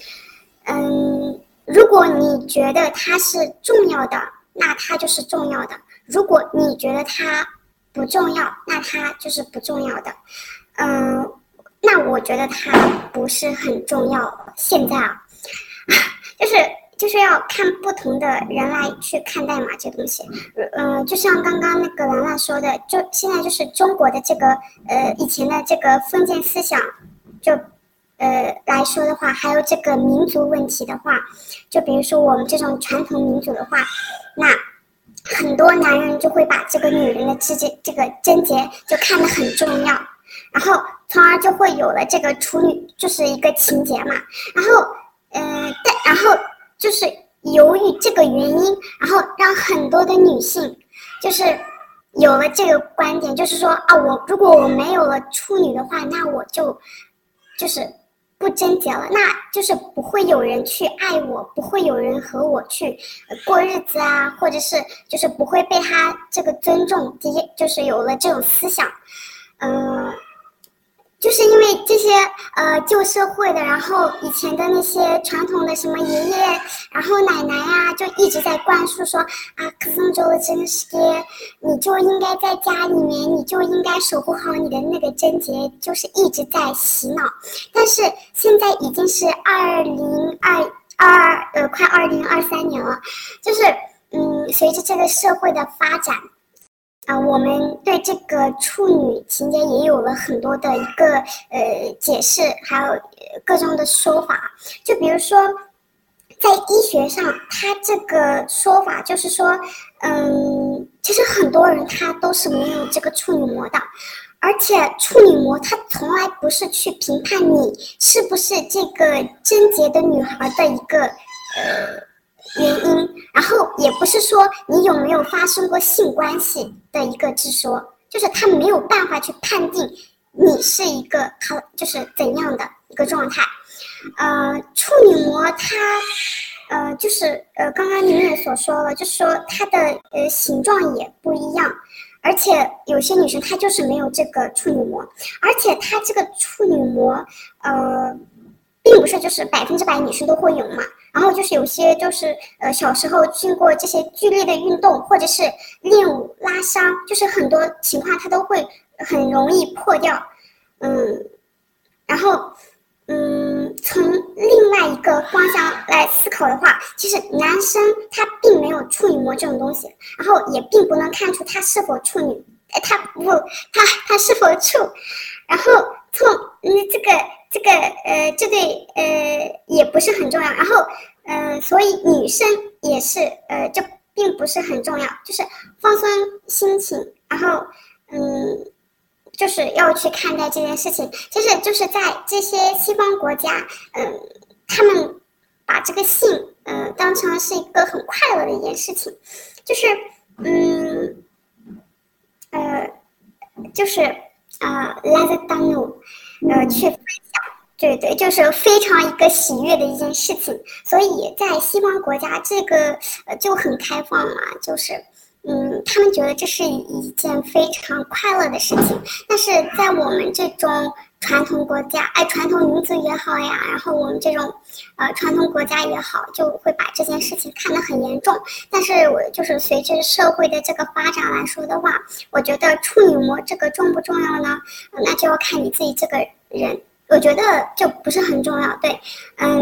嗯，如果你觉得它是重要的，那它就是重要的；如果你觉得它不重要，那它就是不重要的。嗯，那我觉得它不是很重要。现在啊，就是。就是要看不同的人来去看待嘛，这东西，嗯，就像刚刚那个兰兰说的，就现在就是中国的这个呃以前的这个封建思想，就呃来说的话，还有这个民族问题的话，就比如说我们这种传统民族的话，那很多男人就会把这个女人的这节这个贞洁就看得很重要，然后从而就会有了这个处女就是一个情节嘛，然后嗯，但然后。就是由于这个原因，然后让很多的女性，就是有了这个观点，就是说啊，我如果我没有了处女的话，那我就就是不贞洁了，那就是不会有人去爱我，不会有人和我去过日子啊，或者是就是不会被他这个尊重，这些就是有了这种思想，嗯。就是因为这些呃旧社会的，然后以前的那些传统的什么爷爷，然后奶奶呀，就一直在灌输说啊，可松州的真是，你就应该在家里面，你就应该守护好你的那个贞洁，就是一直在洗脑。但是现在已经是二零二二呃，快二零二三年了，就是嗯，随着这个社会的发展。啊，我们对这个处女情节也有了很多的一个呃解释，还有各种的说法。就比如说，在医学上，它这个说法就是说，嗯，其实很多人他都是没有这个处女膜的，而且处女膜它从来不是去评判你是不是这个贞洁的女孩的一个呃。原因，然后也不是说你有没有发生过性关系的一个之说，就是他没有办法去判定你是一个他就是怎样的一个状态。呃，处女膜它，呃，就是呃，刚刚你们也所说了，就是说它的呃形状也不一样，而且有些女生她就是没有这个处女膜，而且她这个处女膜，呃，并不是就是百分之百女生都会有嘛。然后就是有些就是呃小时候经过这些剧烈的运动或者是练武拉伤，就是很多情况它都会很容易破掉，嗯，然后嗯从另外一个方向来思考的话，其实男生他并没有处女膜这种东西，然后也并不能看出他是否处女，他不他他是否处，然后错，那这个。这个呃，这对呃也不是很重要，然后嗯，所以女生也是呃，就并不是很重要，就是放松心情，然后嗯，就是要去看待这件事情。其实就是在这些西方国家，嗯，他们把这个性嗯当成是一个很快乐的一件事情，就是嗯呃，就是呃 l e t d o n o 呃去分享。对对，就是非常一个喜悦的一件事情。所以在西方国家，这个呃就很开放嘛，就是嗯，他们觉得这是一件非常快乐的事情。但是在我们这种传统国家，哎，传统民族也好呀，然后我们这种呃传统国家也好，就会把这件事情看得很严重。但是我就是随着社会的这个发展来说的话，我觉得处女膜这个重不重要呢？那就要看你自己这个人。我觉得就不是很重要，对，嗯，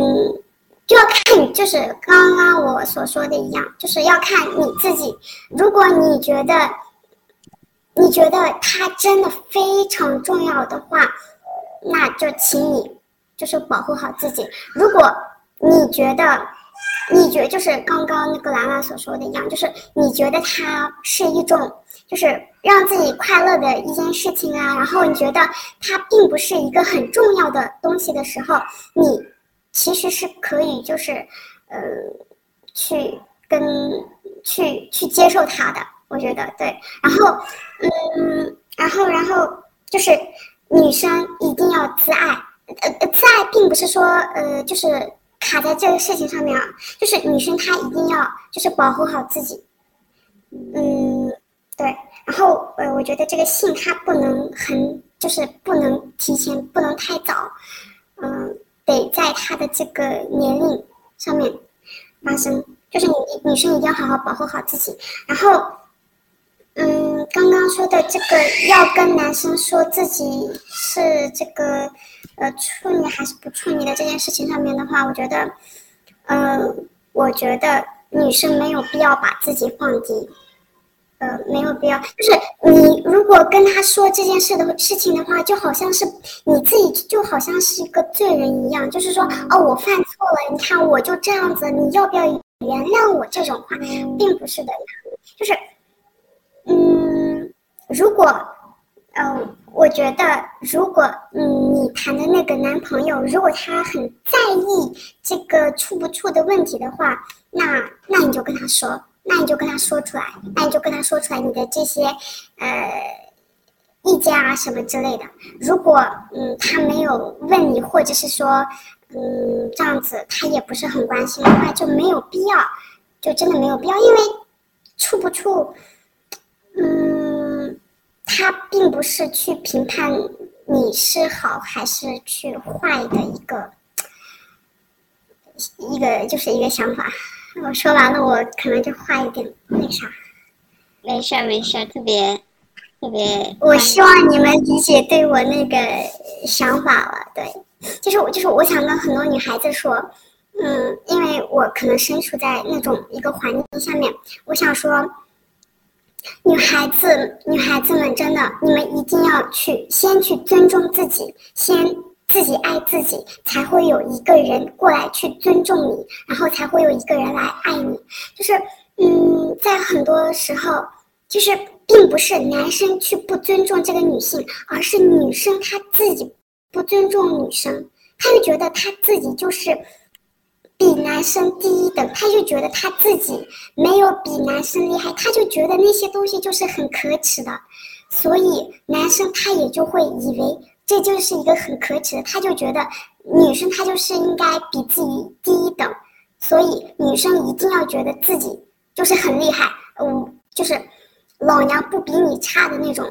就要看你，就是刚刚我所说的一样，就是要看你自己。如果你觉得，你觉得它真的非常重要的话，那就请你就是保护好自己。如果你觉得，你觉就是刚刚那个兰兰所说的一样，就是你觉得它是一种。就是让自己快乐的一件事情啊，然后你觉得它并不是一个很重要的东西的时候，你其实是可以就是，呃，去跟去去接受它的，我觉得对。然后，嗯，然后然后就是女生一定要自爱，呃，自爱并不是说呃就是卡在这个事情上面啊，就是女生她一定要就是保护好自己，嗯。对，然后呃，我觉得这个性它不能很，就是不能提前，不能太早，嗯，得在她的这个年龄上面发生，就是女女生一定要好好保护好自己。然后，嗯，刚刚说的这个要跟男生说自己是这个呃处女还是不处女的这件事情上面的话，我觉得，嗯，我觉得女生没有必要把自己放低。呃，没有必要。就是你如果跟他说这件事的事情的话，就好像是你自己就好像是一个罪人一样。就是说，哦，我犯错了，你看我就这样子，你要不要原谅我？这种话并不是的，就是，如果，嗯，我觉得如果，嗯，你谈的那个男朋友，如果他很在意这个处不处的问题的话，那那你就跟他说。那你就跟他说出来，那你就跟他说出来你的这些，呃，意见啊什么之类的。如果嗯他没有问你，或者是说嗯这样子他也不是很关心的话，就没有必要，就真的没有必要，因为处不处，嗯，他并不是去评判你是好还是去坏的一个一个就是一个想法。我说完了，我可能就话一点那啥，没事儿没事儿，特别特别。我希望你们理解对我那个想法了，对，就是我就是我想跟很多女孩子说，嗯，因为我可能身处在那种一个环境下面，我想说，女孩子女孩子们真的，你们一定要去先去尊重自己，先。自己爱自己，才会有一个人过来去尊重你，然后才会有一个人来爱你。就是，嗯，在很多时候，就是并不是男生去不尊重这个女性，而是女生她自己不尊重女生，她就觉得她自己就是比男生低一等，她就觉得她自己没有比男生厉害，她就觉得那些东西就是很可耻的，所以男生他也就会以为。这就是一个很可耻的，他就觉得女生她就是应该比自己低一等，所以女生一定要觉得自己就是很厉害，嗯，就是老娘不比你差的那种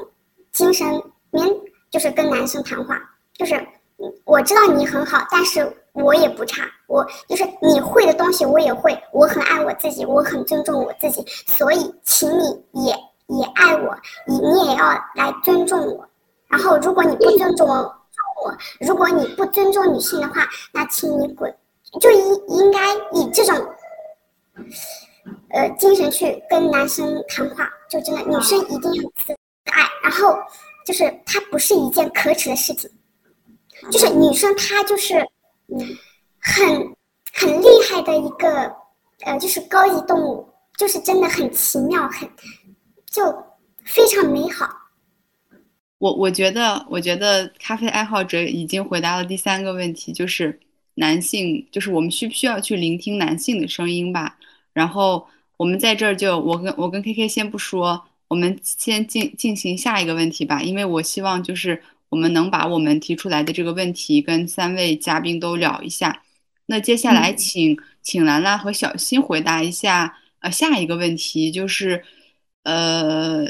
精神面，就是跟男生谈话，就是我知道你很好，但是我也不差，我就是你会的东西我也会，我很爱我自己，我很尊重我自己，所以请你也也爱我，你你也要来尊重我。然后，如果你不尊重我，如果你不尊重女性的话，那请你滚！就应应该以这种，呃，精神去跟男生谈话。就真的，女生一定要自爱。然后，就是它不是一件可耻的事情，就是女生她就是，嗯很很厉害的一个，呃，就是高级动物，就是真的很奇妙，很就非常美好。我我觉得，我觉得咖啡爱好者已经回答了第三个问题，就是男性，就是我们需不需要去聆听男性的声音吧？然后我们在这儿就，我跟我跟 K K 先不说，我们先进进行下一个问题吧，因为我希望就是我们能把我们提出来的这个问题跟三位嘉宾都聊一下。那接下来请、请兰兰和小新回答一下，呃，下一个问题就是，呃，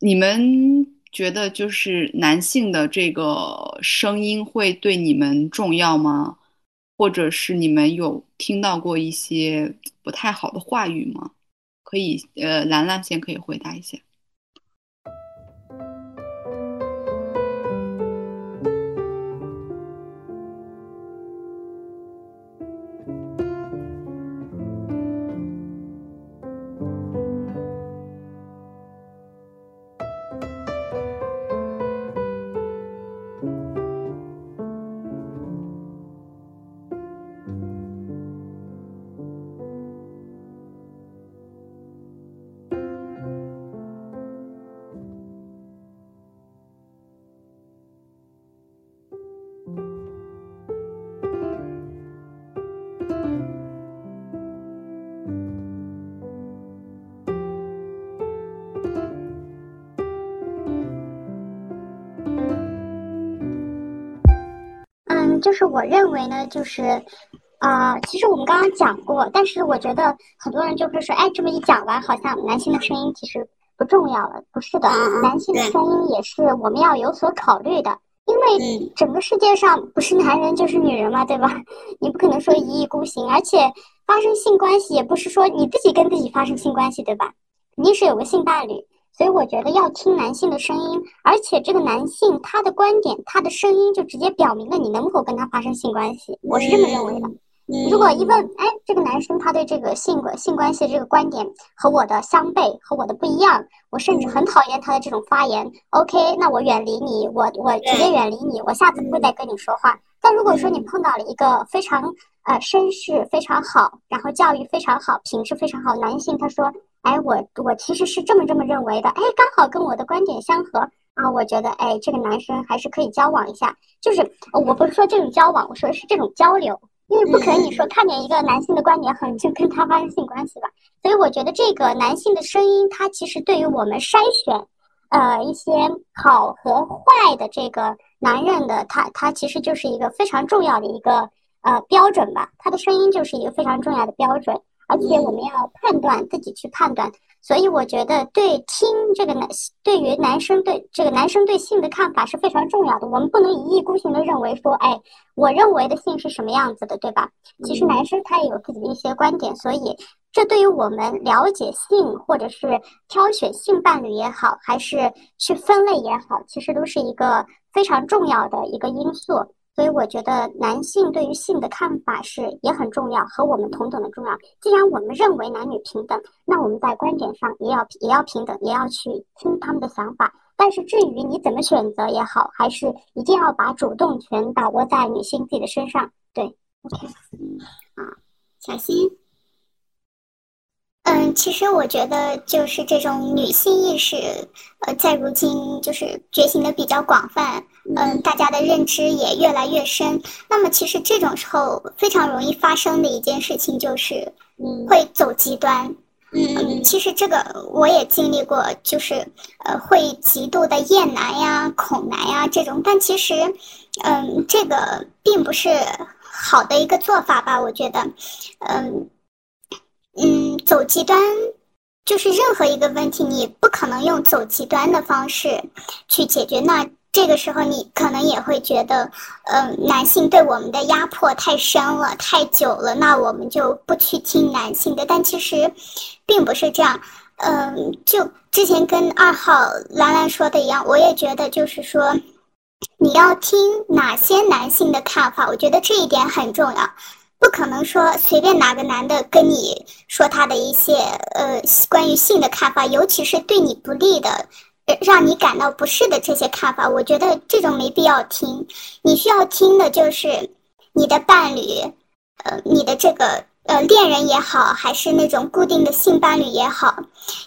你们觉得就是男性的这个声音会对你们重要吗？或者是你们有听到过一些不太好的话语吗？可以，呃，兰兰先可以回答一下。嗯，就是我认为呢，就是，啊、其实我们刚刚讲过，但是我觉得很多人就会说，哎，这么一讲完，好像男性的声音其实不重要了。不是的，男性的声音也是我们要有所考虑的，因为嗯整个世界上不是男人就是女人嘛，对吧？你不可能说一意孤行，而且发生性关系也不是说你自己跟自己发生性关系，对吧？肯定是有个性伴侣。所以我觉得要听男性的声音，而且这个男性他的观点、他的声音就直接表明了你能否跟他发生性关系。我是这么认为的。嗯如果一问，哎，这个男生他对这个性格性关系这个观点和我的相悖，和我的不一样，我甚至很讨厌他的这种发言。OK，那我远离你，我我直接远离你，我下次不会再跟你说话。但如果说你碰到了一个非常呃绅士非常好，然后教育非常好、品质非常好的男性，他说，哎，我我其实是这么这么认为的，哎，刚好跟我的观点相合啊，我觉得哎，这个男生还是可以交往一下。就是呃我不是说这种交往，我说的是这种交流。因为不可能你说看见一个男性的观点很，就跟他发生性关系吧。所以我觉得这个男性的声音，他其实对于我们筛选，呃，一些好和坏的这个男人的，他他其实就是一个非常重要的一个呃标准吧。他的声音就是一个非常重要的标准，而且我们要判断自己去判断。所以我觉得对听这个男对于男生对这个男生对性的看法是非常重要的。我们不能一意孤行的认为说，哎，我认为的性是什么样子的，对吧？其实男生他也有自己的一些观点，所以这对于我们了解性或者是挑选性伴侣也好，还是去分类也好，其实都是一个非常重要的一个因素。所以我觉得男性对于性的看法是也很重要，和我们同等的重要。既然我们认为男女平等，那我们在观点上也要也要平等，也要去听他们的想法。但是至于你怎么选择也好，还是一定要把主动权把握在女性自己的身上。对，OK 啊。小新，嗯，其实我觉得就是这种女性意识，呃，在如今就是觉醒的比较广泛，嗯，大家的认知也越来越深。那么，其实这种时候非常容易发生的一件事情就是嗯会走极端。嗯嗯，其实这个我也经历过，就是呃，会极度的厌男呀、恐男呀这种，但其实，嗯，这个并不是好的一个做法吧？我觉得，嗯嗯，走极端就是任何一个问题，你不可能用走极端的方式去解决。那这个时候，你可能也会觉得，嗯，男性对我们的压迫太深了、太久了，那我们就不去听男性的。但其实，并不是这样。嗯，就之前跟二号兰兰说的一样，我也觉得就是说，你要听哪些男性的看法，我觉得这一点很重要。不可能说随便哪个男的跟你说他的一些呃关于性的看法，尤其是对你不利的。让你感到不适的这些看法，我觉得这种没必要听。你需要听的就是你的伴侣，呃，你的这个呃恋人也好，还是那种固定的性伴侣也好，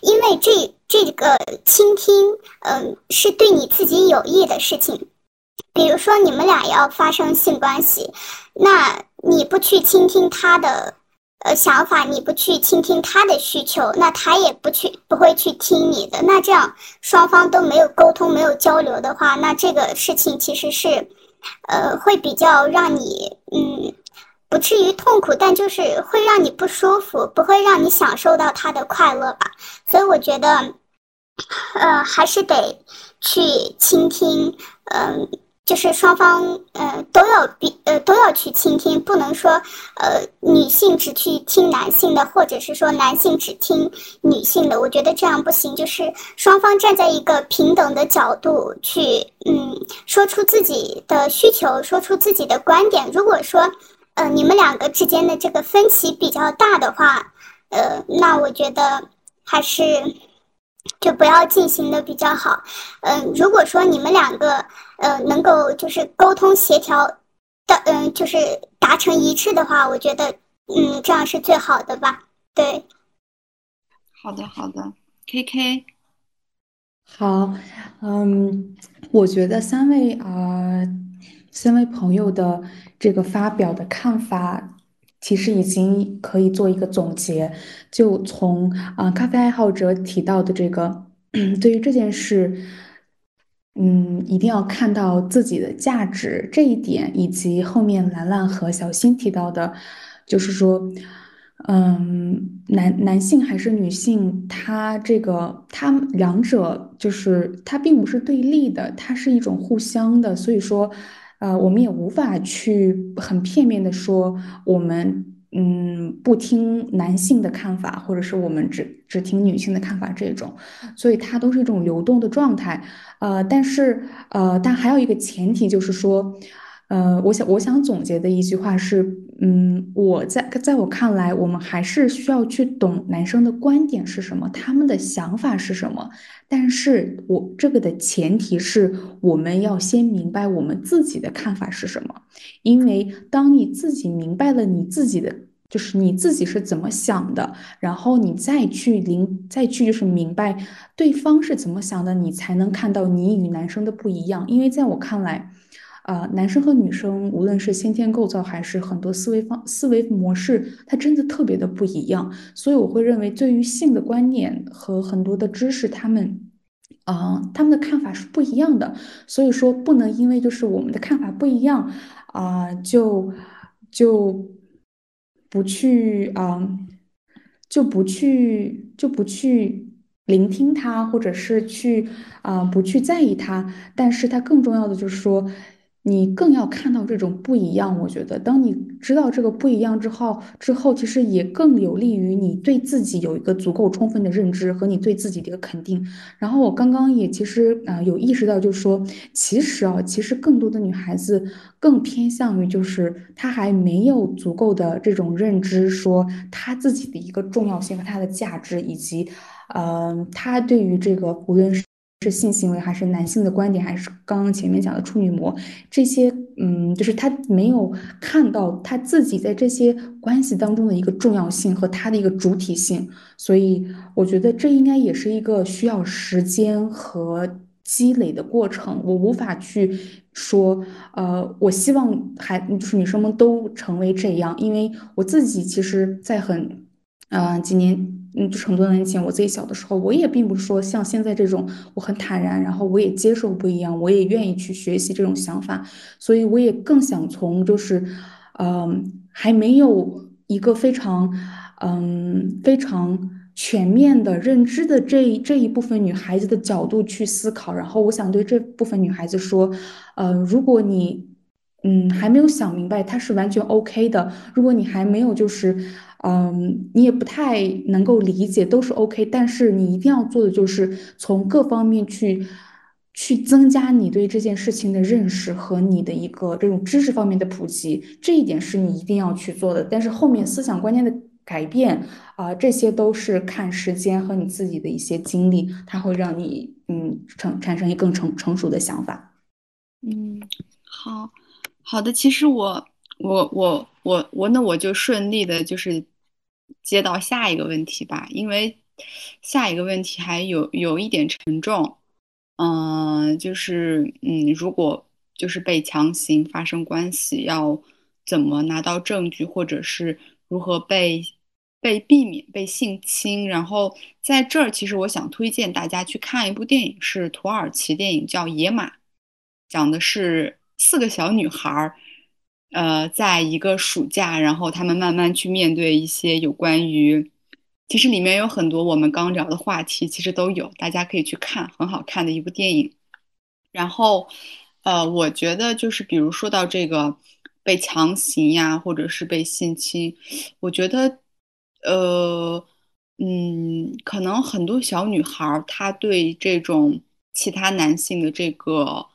因为这这个倾听，嗯、是对你自己有益的事情。比如说你们俩要发生性关系，那你不去倾听他的呃想法，你不去倾听他的需求，那他也不去不会去听你的。那这样双方都没有沟通、没有交流的话，那这个事情其实是，呃，会比较让你嗯，不至于痛苦，但就是会让你不舒服，不会让你享受到他的快乐吧。所以我觉得，呃，还是得去倾听，嗯。就是双方呃都要比呃都要去倾听，不能说呃女性只去听男性的，或者是说男性只听女性的。我觉得这样不行。就是双方站在一个平等的角度去嗯说出自己的需求，说出自己的观点。如果说呃你们两个之间的这个分歧比较大的话，呃那我觉得还是就不要进行的比较好。嗯，如果说你们两个。呃，能够就是沟通协调的，嗯，就是达成一致的话，我觉得，嗯，这样是最好的吧。对，好的，好的，K K，好，嗯，我觉得三位啊，三位朋友的这个发表的看法，其实已经可以做一个总结。就从啊，咖啡爱好者提到的这个，对于这件事。嗯，一定要看到自己的价值这一点，以及后面兰兰和小新提到的，就是说，嗯，男男性还是女性，他这个他两者就是他并不是对立的，它是一种互相的，所以说，呃，我们也无法去很片面的说我们。嗯，不听男性的看法，或者是我们只只听女性的看法，这种，所以它都是一种流动的状态。呃，但是呃，但还有一个前提就是说。呃，我想我想总结的一句话是，嗯，我在在我看来，我们还是需要去懂男生的观点是什么，他们的想法是什么。但是我这个的前提是，我们要先明白我们自己的看法是什么。因为当你自己明白了你自己的，就是你自己是怎么想的，然后你再去领，再去就是明白对方是怎么想的，你才能看到你与男生的不一样。因为在我看来。啊，男生和女生，无论是先天构造还是很多思维方、思维模式，它真的特别的不一样。所以我会认为，对于性的观念和很多的知识，他们，啊，他们的看法是不一样的。所以说，不能因为就是我们的看法不一样，啊，就就不去啊，就不去就不去聆听他，或者是去啊，不去在意他。但是它更重要的就是说。你更要看到这种不一样，我觉得，当你知道这个不一样之后，之后其实也更有利于你对自己有一个足够充分的认知和你对自己的一个肯定。然后我刚刚也其实啊有意识到，就是说，其实啊，其实更多的女孩子更偏向于就是她还没有足够的这种认知，说她自己的一个重要性和她的价值，以及，嗯，她对于这个无论是。是性行为，还是男性的观点，还是刚刚前面讲的处女膜这些，嗯，就是他没有看到他自己在这些关系当中的一个重要性和他的一个主体性，所以我觉得这应该也是一个需要时间和积累的过程。我无法去说，呃，我希望还就是女生们都成为这样，因为我自己其实，在很，嗯，几年。嗯，就是很多年前，我自己小的时候，我也并不是说像现在这种，我很坦然，然后我也接受不一样，我也愿意去学习这种想法，所以我也更想从就是，嗯，还没有一个非常，嗯，非常全面的认知的这这一部分女孩子的角度去思考，然后我想对这部分女孩子说，呃，如果你，嗯，还没有想明白，它是完全 OK 的，如果你还没有就是。嗯，你也不太能够理解，都是 OK，但是你一定要做的就是从各方面去去增加你对这件事情的认识和你的一个这种知识方面的普及，这一点是你一定要去做的。但是后面思想观念的改变啊，这些都是看时间和你自己的一些经历，它会让你嗯成产生一更成成熟的想法。嗯，好好的，其实我我我我我那我就顺利的就是。接到下一个问题吧，因为下一个问题还有有一点沉重，嗯，就是嗯，如果就是被强行发生关系，要怎么拿到证据，或者是如何被被避免被性侵。然后在这儿，其实我想推荐大家去看一部电影，是土耳其电影，叫《野马》，讲的是四个小女孩儿，呃，在一个暑假，然后他们慢慢去面对一些有关于。其实里面有很多我们刚聊的话题，其实都有，大家可以去看，很好看的一部电影。然后，呃，我觉得就是比如说到这个被强行呀，或者是被性侵，我觉得，呃，嗯，可能很多小女孩儿她对这种其他男性的这个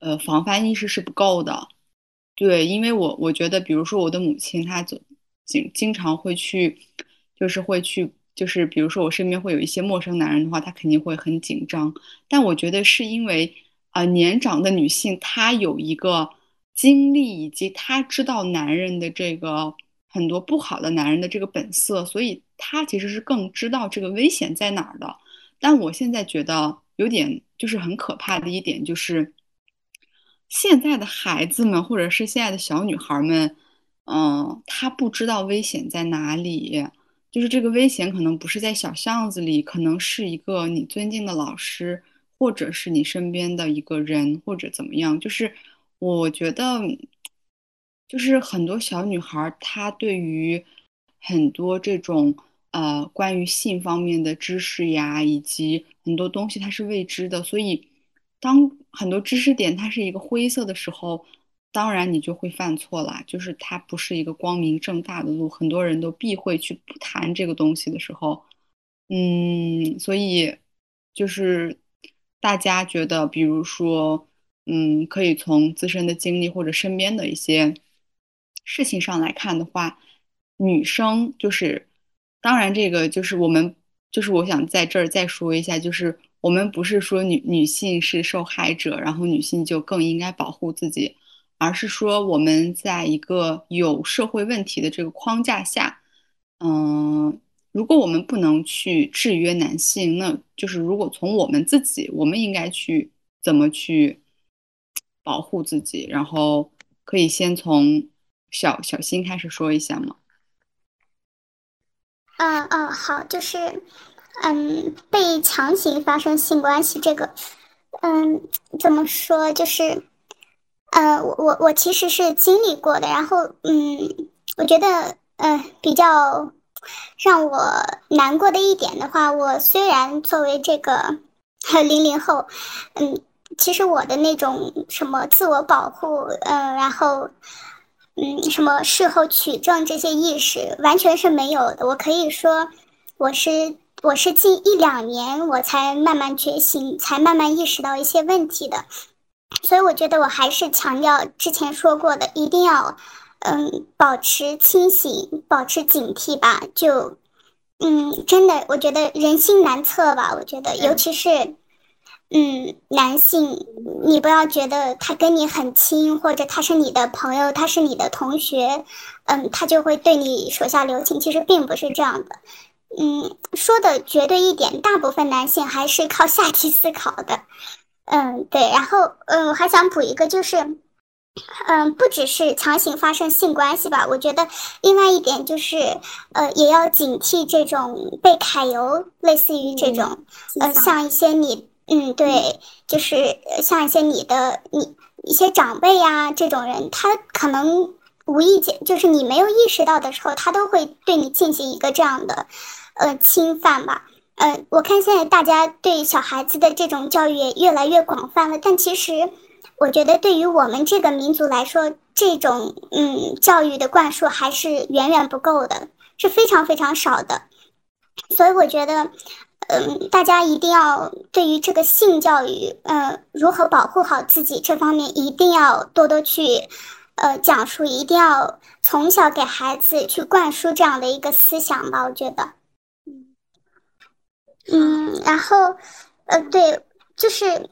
呃防范意识是不够的。对，因为我我觉得，比如说我的母亲，她总经经常会去。就是会去，就是比如说我身边会有一些陌生男人的话，她肯定会很紧张。但我觉得是因为啊，年长的女性她有一个经历，以及她知道男人的这个很多不好的男人的这个本色，所以她其实是更知道这个危险在哪儿的。但我现在觉得有点就是很可怕的一点就是，现在的孩子们或者是现在的小女孩们，嗯，她不知道危险在哪里。就是这个危险可能不是在小巷子里，可能是一个你尊敬的老师，或者是你身边的一个人，或者怎么样。就是我觉得，就是很多小女孩她对于很多这种呃关于性方面的知识呀，以及很多东西她是未知的，所以当很多知识点它是一个灰色的时候。当然，你就会犯错啦。就是它不是一个光明正大的路，很多人都避讳去不谈这个东西的时候，嗯，所以就是大家觉得，比如说，嗯，可以从自身的经历或者身边的一些事情上来看的话，女生就是，当然这个就是我们就是我想在这儿再说一下，就是我们不是说女女性是受害者，然后女性就更应该保护自己。而是说，我们在一个有社会问题的这个框架下，嗯，如果我们不能去制约男性，那就是如果从我们自己，我们应该去怎么去保护自己？然后可以先从小小新开始说一下吗？嗯嗯，好，就是，嗯，被强行发生性关系这个，嗯，怎么说，就是。呃，我我我其实是经历过的，然后嗯，我觉得呃比较让我难过的一点的话，我虽然作为这个 零零后，嗯，其实我的那种什么自我保护，呃，然后嗯什么事后取证这些意识完全是没有的。我可以说，我是我是近一两年我才慢慢觉醒，才慢慢意识到一些问题的。所以我觉得我还是强调之前说过的，一定要，嗯，保持清醒，保持警惕吧。就，嗯，真的，我觉得人心难测吧。我觉得，尤其是，嗯，男性，你不要觉得他跟你很亲，或者他是你的朋友，他是你的同学，嗯，他就会对你手下留情。其实并不是这样的。嗯，说的绝对一点，大部分男性还是靠下体思考的。嗯，对，然后嗯，我还想补一个，就是，嗯，不只是强行发生性关系吧，我觉得另外一点就是，呃，也要警惕这种被揩油，类似于这种，呃，像一些你，嗯，对，就是像一些你的你一些长辈呀这种人，他可能无意间，就是你没有意识到的时候，他都会对你进行一个这样的，呃，侵犯吧。呃，我看现在大家对小孩子的这种教育也越来越广泛了，但其实，我觉得对于我们这个民族来说，这种嗯教育的灌输还是远远不够的，是非常非常少的。所以我觉得，嗯，大家一定要对于这个性教育，呃，如何保护好自己这方面，一定要多多去，呃，讲述，一定要从小给孩子去灌输这样的一个思想吧，我觉得。嗯，然后，呃，对，就是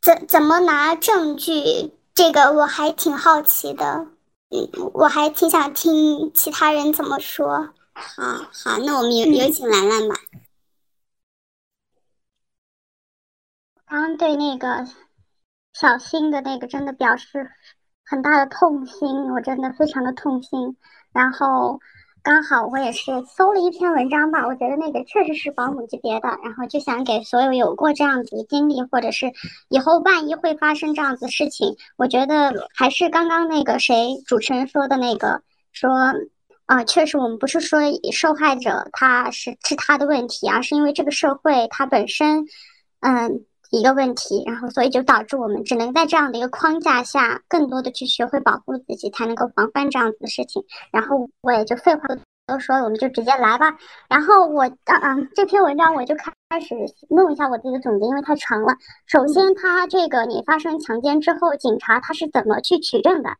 怎怎么拿证据，这个我还挺好奇的，嗯，我还挺想听其他人怎么说。好，好，那我们有有请兰兰吧。刚刚对那个小新的那个真的表示很大的痛心，我真的非常的痛心。然后，刚好我也是搜了一篇文章吧，我觉得那个确实是保姆级别的，然后就想给所有有过这样子的经历，或者是以后万一会发生这样子事情，我觉得还是刚刚那个谁主持人说的那个说，啊，确实我们不是说受害者他是是他的问题，而是因为这个社会它本身，嗯。一个问题，然后所以就导致我们只能在这样的一个框架下，更多的去学会保护自己，才能够防范这样子的事情。然后我也就废话都说了，我们就直接来吧。然后我啊啊，这篇文章我就开始弄一下我自己的总结，因为太长了。首先，他这个你发生强奸之后，警察他是怎么去取证的？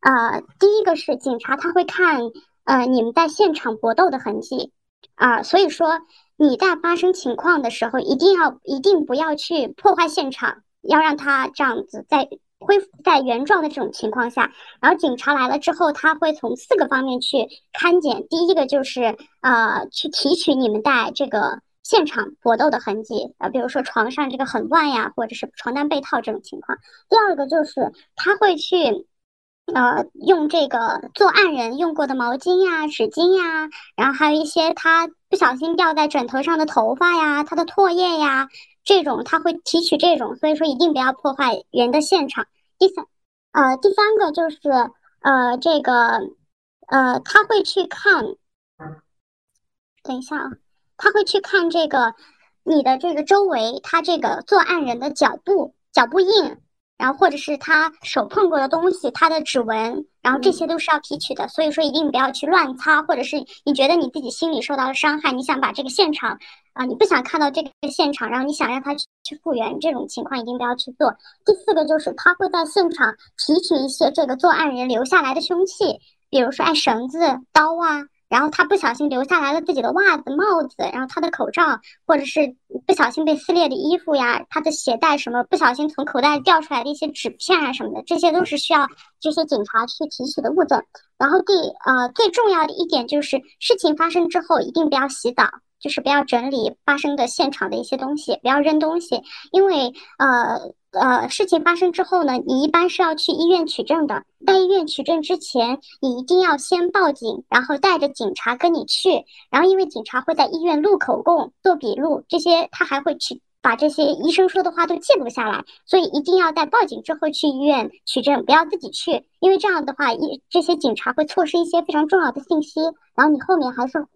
啊，第一个是警察他会看呃你们在现场搏斗的痕迹啊，所以说。你在发生情况的时候，一定要一定不要去破坏现场，要让他这样子在恢复在原状的这种情况下。然后警察来了之后，他会从四个方面去勘检。第一个就是呃，去提取你们在这个现场搏斗的痕迹，啊，比如说床上这个很乱呀，或者是床单被套这种情况。第二个就是他会去。呃，用这个作案人用过的毛巾呀、纸巾呀，然后还有一些他不小心掉在枕头上的头发呀、他的唾液呀，这种他会提取这种，所以说一定不要破坏人的现场。第三，呃，第三个就是呃，这个呃，他会去看，等一下啊，他会去看这个你的这个周围，他这个作案人的脚步、脚步印。然后或者是他手碰过的东西，他的指纹，然后这些都是要提取的。所以说一定不要去乱擦，或者是你觉得你自己心里受到了伤害，你想把这个现场啊，你不想看到这个现场，然后你想让他去去复原，这种情况一定不要去做。第四个就是他会在现场提取一些这个作案人留下来的凶器，比如说哎绳子、刀啊。然后他不小心留下来了自己的袜子、帽子，然后他的口罩，或者是不小心被撕裂的衣服呀，他的鞋带什么不小心从口袋掉出来的一些纸片啊什么的，这些都是需要这些警察去提取的物证。然后第呃最重要的一点就是事情发生之后一定不要洗澡。就是不要整理发生的现场的一些东西，不要扔东西，因为呃呃，事情发生之后呢，你一般是要去医院取证的。在医院取证之前，你一定要先报警，然后带着警察跟你去。然后因为警察会在医院录口供、做笔录，这些他还会去把这些医生说的话都记录下来。所以一定要在报警之后去医院取证，不要自己去，因为这样的话，一这些警察会错失一些非常重要的信息，然后你后面还是。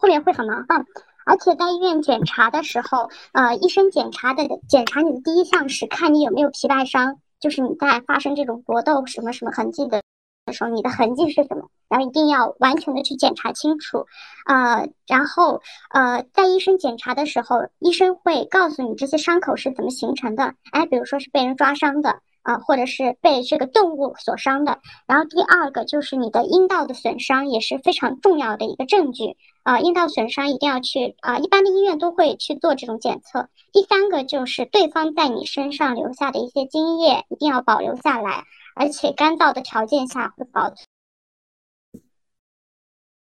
后面会很麻烦，而且在医院检查的时候，呃，医生检查的检查你的第一项是看你有没有皮外伤，就是你在发生这种搏斗什么什么痕迹的的时候，你的痕迹是什么，然后一定要完全的去检查清楚，呃，然后呃，在医生检查的时候，医生会告诉你这些伤口是怎么形成的，哎，比如说是被人抓伤的。啊，或者是被这个动物所伤的。然后第二个就是你的阴道的损伤也是非常重要的一个证据啊，阴道损伤一定要去啊，一般的医院都会去做这种检测。第三个就是对方在你身上留下的一些精液一定要保留下来，而且干燥的条件下会保存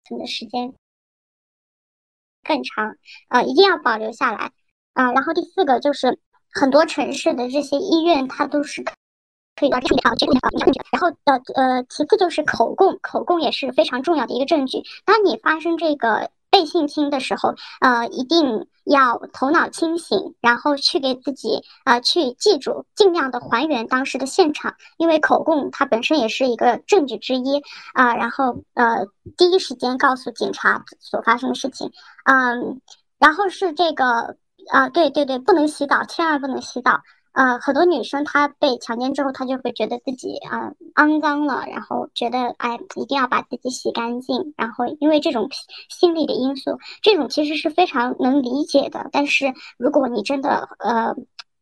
存的时间更长啊，一定要保留下来啊。然后第四个就是。很多城市的这些医院，它都是可以啊，这里好，这里好，然后呃呃，其次就是口供，口供也是非常重要的一个证据。当你发生这个被性侵的时候，呃，一定要头脑清醒，然后去给自己啊去记住，尽量的还原当时的现场，因为口供它本身也是一个证据之一啊。然后呃，第一时间告诉警察所发生的事情，嗯，然后是这个。啊，对对对，不能洗澡，千万不能洗澡。呃，很多女生她被强奸之后，她就会觉得自己啊肮脏了，然后觉得哎，一定要把自己洗干净。然后因为这种心理的因素，这种其实是非常能理解的。但是如果你真的呃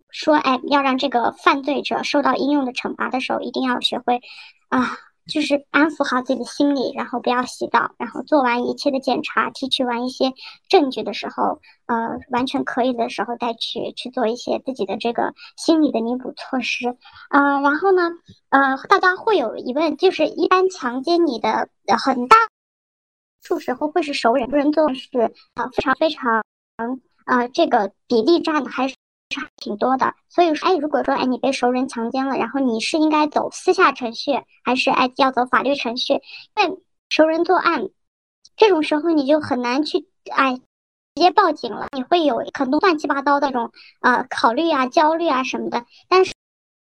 说哎，要让这个犯罪者受到应有的惩罚的时候，一定要学会啊。就是安抚好自己的心理，然后不要洗澡，然后做完一切的检查，提取完一些证据的时候，呃，完全可以的时候再去去做一些自己的这个心理的弥补措施，呃，然后呢，呃，大家会有疑问，就是一般强奸你的很大数时候会是熟人，熟人做是啊非常非常啊这个比例占的还是。是挺多的，所以说，哎，如果说，哎，你被熟人强奸了，然后你是应该走私下程序，还是哎要走法律程序？因为熟人作案，这种时候你就很难去哎直接报警了，你会有很多乱七八糟的那种呃考虑啊、焦虑啊什么的。但是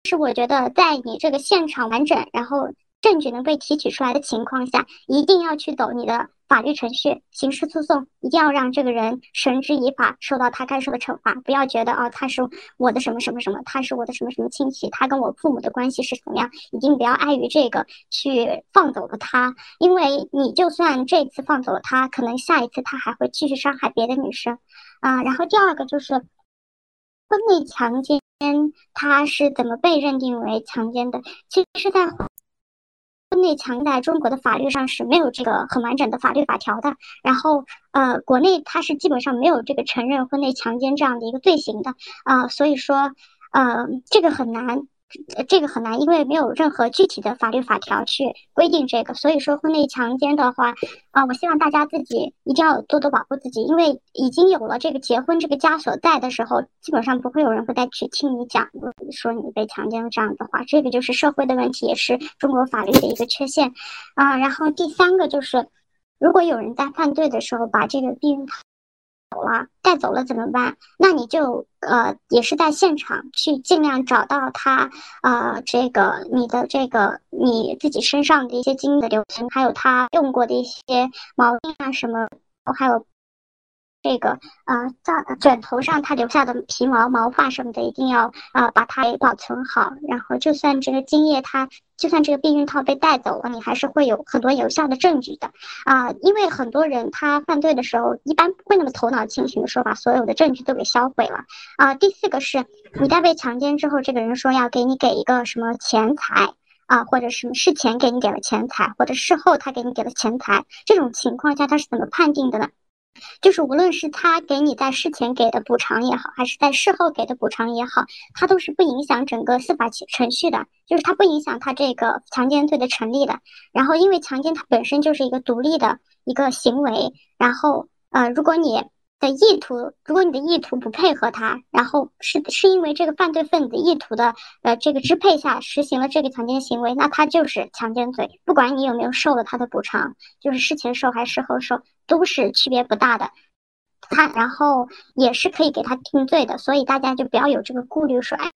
是我觉得在你这个现场完整，然后。证据能被提取出来的情况下，一定要去走你的法律程序、刑事诉讼，一定要让这个人绳之以法，受到他该受的惩罚。不要觉得啊，他是我的什么什么什么，他是我的什么什么亲戚，他跟我父母的关系是怎么样，一定不要碍于这个去放走了他，因为你就算这次放走了他，可能下一次他还会继续伤害别的女生啊。然后第二个就是婚内强奸，他是怎么被认定为强奸的？其实，在婚内强在中国的法律上是没有这个很完整的法律法条的，然后呃，国内它是基本上没有这个承认婚内强奸这样的一个罪行的啊，所以说呃，这个很难。这个很难，因为没有任何具体的法律法条去规定这个。所以说，婚内强奸的话，啊，我希望大家自己一定要多多保护自己，因为已经有了这个结婚这个枷锁在的时候，基本上不会有人会再去听你讲说你被强奸了这样的话。这个就是社会的问题，也是中国法律的一个缺陷啊。然后第三个就是，如果有人在犯罪的时候把这个避孕套。走了，带走了怎么办？那你就呃，也是在现场去尽量找到他，呃，这个你的这个你自己身上的一些精液的留存，还有他用过的一些毛巾啊什么，还有。这个呃，在枕头上他留下的皮毛、毛发什么的，一定要啊把它给保存好。然后，就算这个精液，它就算这个避孕套被带走了，你还是会有很多有效的证据的啊。因为很多人他犯罪的时候，一般不会那么头脑清醒的说把所有的证据都给销毁了啊。第四个是，你在被强奸之后，这个人说要给你给一个什么钱财啊，或者什么事前给你给了钱财，或者事后他给你给了钱财，这种情况下他是怎么判定的呢？就是无论是他给你在事前给的补偿也好，还是在事后给的补偿也好，他都是不影响整个司法程序的，就是他不影响他这个强奸罪的成立的。然后，因为强奸它本身就是一个独立的一个行为，然后呃，如果你。的意图，如果你的意图不配合他，然后是是因为这个犯罪分子意图的呃这个支配下实行了这个强奸行为，那他就是强奸罪，不管你有没有受了他的补偿，就是事前受还是事后受，都是区别不大的。他然后也是可以给他定罪的，所以大家就不要有这个顾虑，说哎，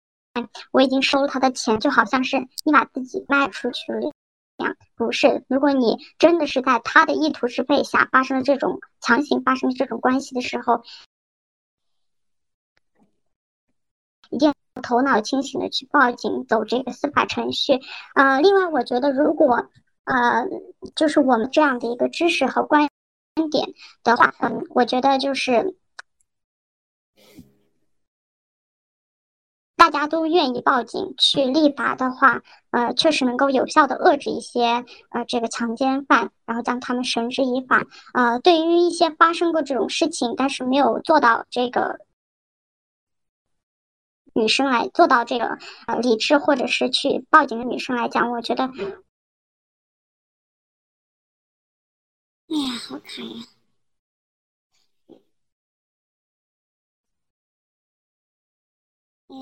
我已经收了他的钱，就好像是你把自己卖出去了一样。不是，如果你真的是在他的意图支配下发生了这种强行发生这种关系的时候，一定要头脑清醒的去报警，走这个司法程序。呃，另外，我觉得如果呃，就是我们这样的一个知识和观点的话，嗯，我觉得就是。大家都愿意报警去立法的话，呃，确实能够有效的遏制一些呃这个强奸犯，然后将他们绳之以法。呃，对于一些发生过这种事情但是没有做到这个女生来做到这个呃理智或者是去报警的女生来讲，我觉得，哎呀，好卡呀。哎，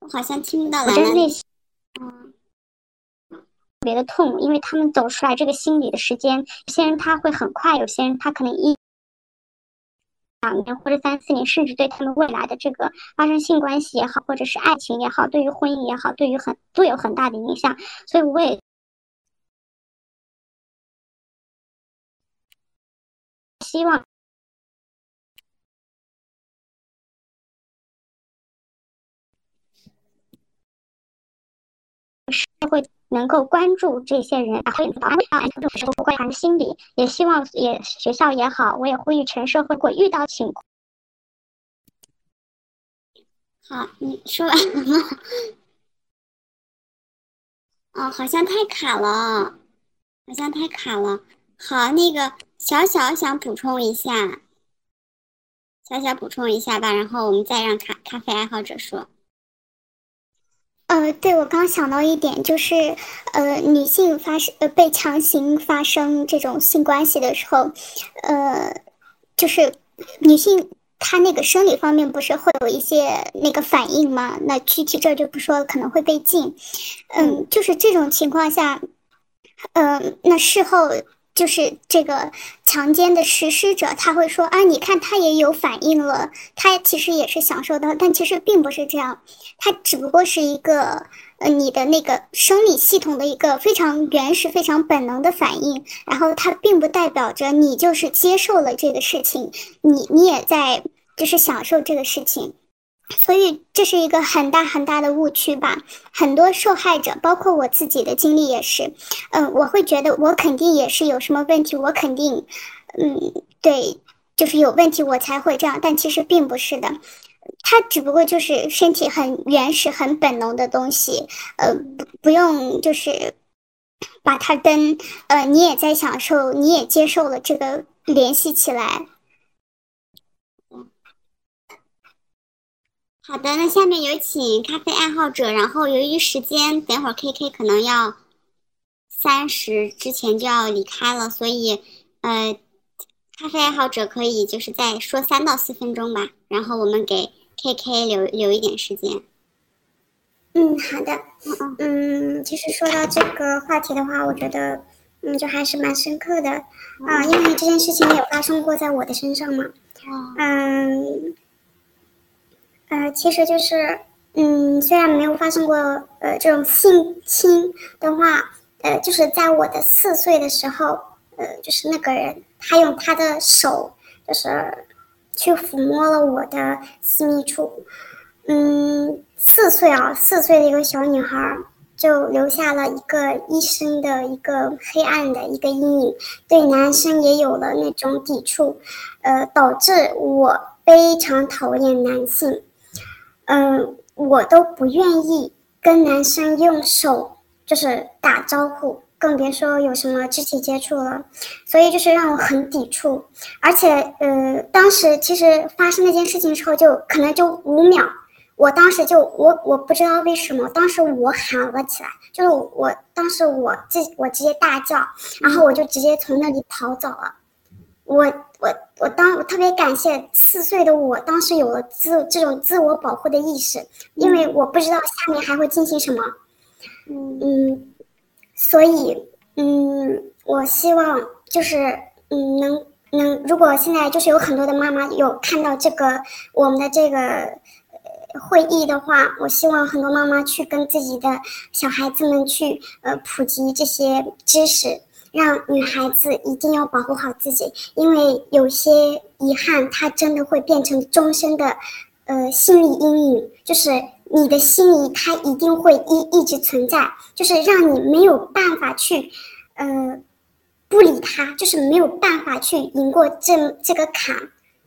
我好像听不到兰兰。嗯，特别的痛，因为他们走出来这个心理的时间，有些人他会很快，有些人他可能一两年或者三四年，甚至对他们未来的这个发生性关系也好，或者是爱情也好，对于婚姻也好，对于很都有很大的影响。所以我也希望。社会能够关注这些人，然后引导安慰到安这种社会关怀的心理，也希望也学校也好，我也呼吁全社会，如果遇到情况，好，你说完了吗？哦，好像太卡了，好像太卡了。好，那个小小想补充一下，小小补充一下吧，然后我们再让咖咖啡爱好者说。呃，对，我刚想到一点，就是，呃，女性发生呃被强行发生这种性关系的时候，呃，就是女性她那个生理方面不是会有一些那个反应吗？那具体这就不说了，可能会被禁。嗯，就是这种情况下，嗯，那事后就是这个强奸的实施者，他会说啊，你看他也有反应了，他其实也是享受到，但其实并不是这样，他只不过是一个呃你的那个生理系统的一个非常原始、非常本能的反应，然后它并不代表着你就是接受了这个事情，你你也在就是享受这个事情。所以这是一个很大很大的误区吧，很多受害者，包括我自己的经历也是，嗯，我会觉得我肯定也是有什么问题，我肯定，嗯，对，就是有问题我才会这样，但其实并不是的，他只不过就是身体很原始、很本能的东西，呃，不不用就是把它跟呃你也在享受，你也接受了这个联系起来。好的，那下面有请咖啡爱好者。然后由于时间，等会儿 K K 可能要三十之前就要离开了，所以呃，咖啡爱好者可以就是再说三到四分钟吧。然后我们给 K K 留留一点时间。嗯，好的。嗯嗯，其实说到这个话题的话，我觉得嗯，就还是蛮深刻的啊，因为这件事情也有发生过在我的身上嘛。嗯。呃，其实就是，嗯，虽然没有发生过，呃，这种性侵的话，呃，就是在我的四岁的时候，呃，就是那个人他用他的手，就是去抚摸了我的私密处，嗯，四岁啊，四岁的一个小女孩就留下了一个一生的一个黑暗的一个阴影，对男生也有了那种抵触，呃，导致我非常讨厌男性。嗯，我都不愿意跟男生用手就是打招呼，更别说有什么肢体接触了，所以就是让我很抵触。而且，呃，当时其实发生那件事情之后，就可能就五秒，我当时就我我不知道为什么，当时我喊了起来，就是我当时我自我直接大叫，然后我就直接从那里跑走了，我。我我当我特别感谢四岁的我，当时有了自这种自我保护的意识，因为我不知道下面还会进行什么，嗯，所以嗯，我希望就是嗯能能，如果现在就是有很多的妈妈有看到这个我们的这个会议的话，我希望很多妈妈去跟自己的小孩子们去呃普及这些知识。让女孩子一定要保护好自己，因为有些遗憾，它真的会变成终身的，呃，心理阴影。就是你的心里，它一定会一一直存在，就是让你没有办法去，呃，不理他，就是没有办法去赢过这这个坎。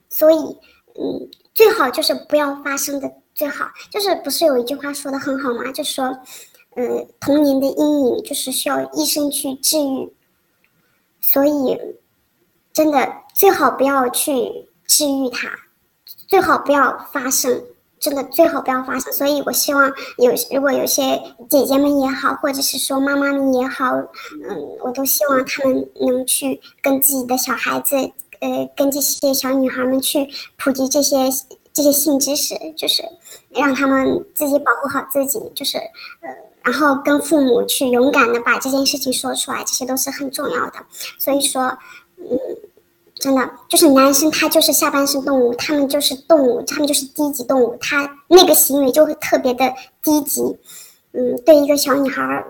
所以，嗯，最好就是不要发生的最好。就是不是有一句话说的很好吗？就说，嗯，童年的阴影就是需要医生去治愈。所以，真的最好不要去治愈它，最好不要发生，真的最好不要发生。所以我希望有，如果有些姐姐们也好，或者是说妈妈们也好，嗯，我都希望他们能去跟自己的小孩子，呃，跟这些小女孩们去普及这些这些性知识，就是让他们自己保护好自己，就是呃。然后跟父母去勇敢的把这件事情说出来，这些都是很重要的。所以说，嗯，真的就是男生他就是下半身动物，他们就是动物，他们就是低级动物，他那个行为就会特别的低级。嗯，对一个小女孩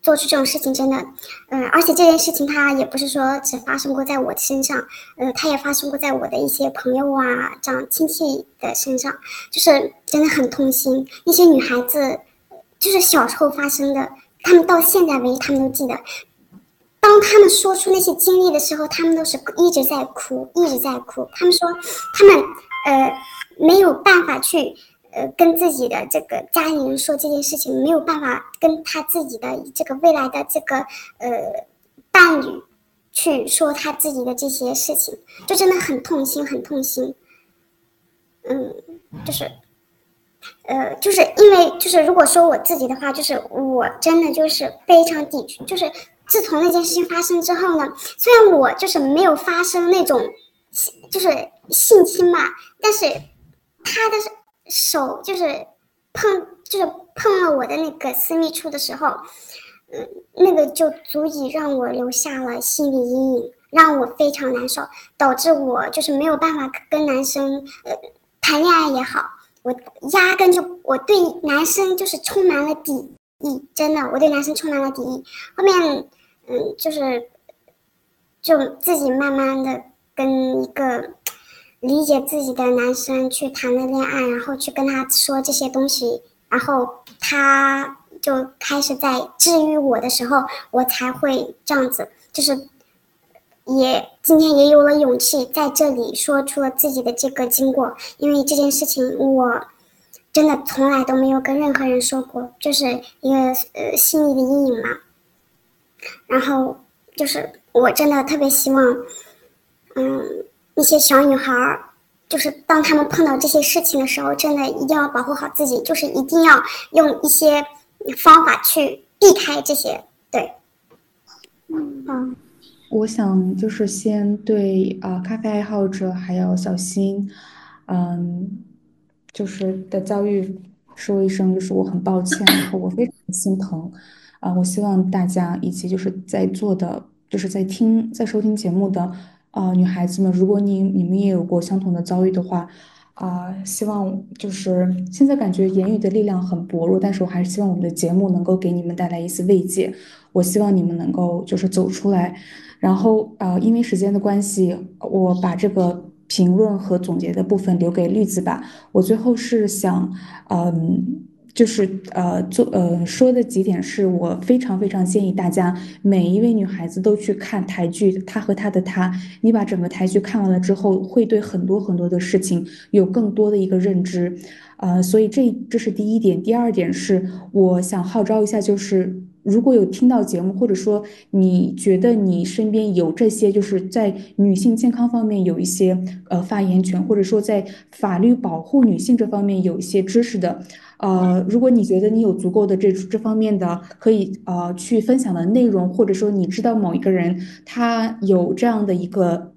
做出这种事情，真的，嗯，而且这件事情它也不是说只发生过在我身上，呃，它也发生过在我的一些朋友啊，这样亲戚的身上，就是真的很痛心。那些女孩子。就是小时候发生的，他们到现在为止，他们都记得。当他们说出那些经历的时候，他们都是一直在哭，一直在哭。他们说，他们呃没有办法去呃跟自己的这个家里人说这件事情，没有办法跟他自己的这个未来的这个呃伴侣去说他自己的这些事情，就真的很痛心，很痛心。嗯，就是。呃，就是因为就是如果说我自己的话，就是我真的就是非常抵触，就是自从那件事情发生之后呢，虽然我就是没有发生那种就是性侵嘛，但是他的手就是碰就是碰了我的那个私密处的时候，嗯，那个就足以让我留下了心理阴影，让我非常难受，导致我就是没有办法跟男生呃谈恋爱也好，我压根就我对男生就是充满了敌意，真的，我对男生充满了敌意。后面嗯，就是就自己慢慢的跟一个理解自己的男生去谈了恋爱，然后去跟他说这些东西，然后他。就开始在治愈我的时候，我才会这样子，就是也今天也有了勇气在这里说出了自己的这个经过，因为这件事情我真的从来都没有跟任何人说过，就是一个呃心理的阴影嘛。然后就是我真的特别希望，嗯，一些小女孩儿，就是当她们碰到这些事情的时候，真的一定要保护好自己，就是一定要用一些。方法去避开这些，对，嗯我想就是先对啊、咖啡爱好者还有小新，嗯，就是的遭遇说一声，就是我很抱歉，然后我非常心疼，啊、我希望大家以及就是在座的，就是在听在收听节目的啊、女孩子们，如果你你们也有过相同的遭遇的话。啊、希望就是现在感觉言语的力量很薄弱，但是我还是希望我们的节目能够给你们带来一丝慰藉。我希望你们能够就是走出来，然后呃，因为时间的关系，我把这个评论和总结的部分留给绿子吧。我最后是想，嗯。就是呃做呃说的几点是我非常非常建议大家每一位女孩子都去看台剧《他和他的他》，你把整个台剧看完了之后，会对很多很多的事情有更多的一个认知，呃，所以这这是第一点。第二点是我想号召一下，就是如果有听到节目，或者说你觉得你身边有这些就是在女性健康方面有一些呃发言权，或者说在法律保护女性这方面有一些知识的。呃，如果你觉得你有足够的这这方面的可以呃去分享的内容，或者说你知道某一个人他有这样的一个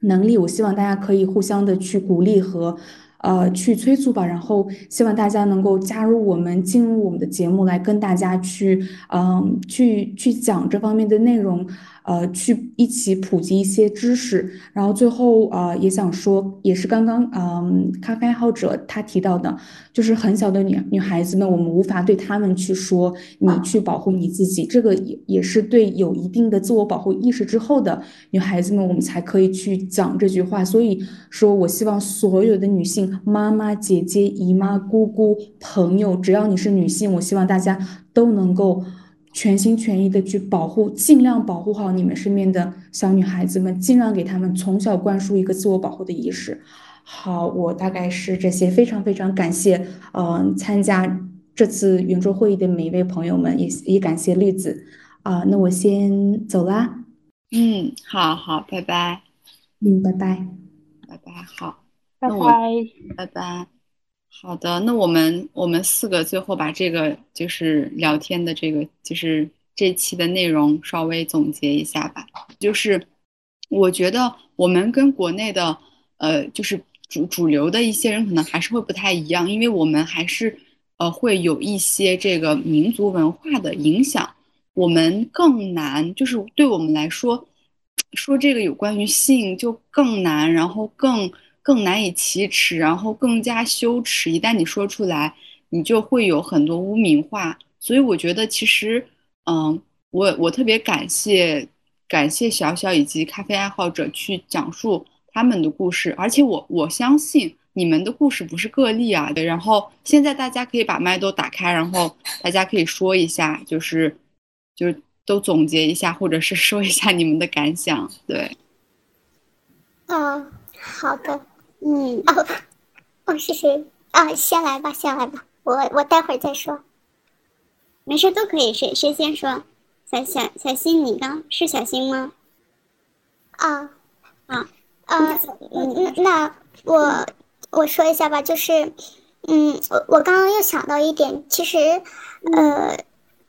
能力，我希望大家可以互相的去鼓励和呃去催促吧。然后希望大家能够加入我们，进入我们的节目来跟大家去嗯去去讲这方面的内容。呃，去一起普及一些知识，然后最后呃也想说，也是刚刚嗯咖啡爱好者他提到的，就是很小的女女孩子们，我们无法对她们去说你去保护你自己，这个也也是对有一定的自我保护意识之后的女孩子们，我们才可以去讲这句话。所以说我希望所有的女性妈妈、姐姐、姨妈、姑姑、朋友，只要你是女性，我希望大家都能够。全心全意的去保护，尽量保护好你们身边的小女孩子们，尽量给她们从小灌输一个自我保护的意识。好，我大概是这些，非常非常感谢，嗯、参加这次圆桌会议的每一位朋友们，也也感谢绿子，啊、那我先走啦，嗯，好好，拜拜，嗯，拜拜。拜拜，好，拜拜。拜拜。好的，那我们我们四个最后把这个就是聊天的这个就是这期的内容稍微总结一下吧。就是我觉得我们跟国内的呃就是主主流的一些人可能还是会不太一样，因为我们还是呃会有一些这个民族文化的影响，我们更难，就是对我们来说说这个有关于性就更难，然后更。更难以启齿，然后更加羞耻。一旦你说出来，你就会有很多污名化。所以我觉得，其实，嗯，我我特别感谢感谢小小以及咖啡爱好者去讲述他们的故事，而且我我相信你们的故事不是个例啊。对，然后现在大家可以把麦都打开，然后大家可以说一下，就是就是都总结一下，或者是说一下你们的感想。对，嗯，好的。嗯，哦，哦，是谁啊？先来吧，先来吧，我我待会儿再说。没事都可以，谁谁先说？小小小新，你刚是小新吗？啊啊，啊，嗯，那我我说一下吧，就是，嗯，我我刚刚又想到一点，其实，呃，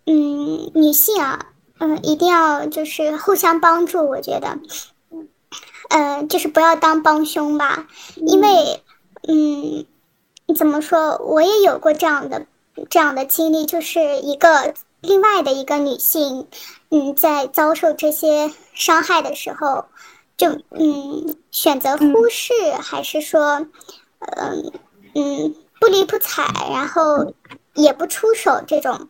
嗯，女性啊，嗯，一定要就是互相帮助，我觉得。呃，就是不要当帮凶吧，因为，嗯，怎么说，我也有过这样的这样的经历，就是一个另外的一个女性，嗯，在遭受这些伤害的时候，就嗯选择忽视，还是说，嗯嗯不理不睬，然后也不出手这种，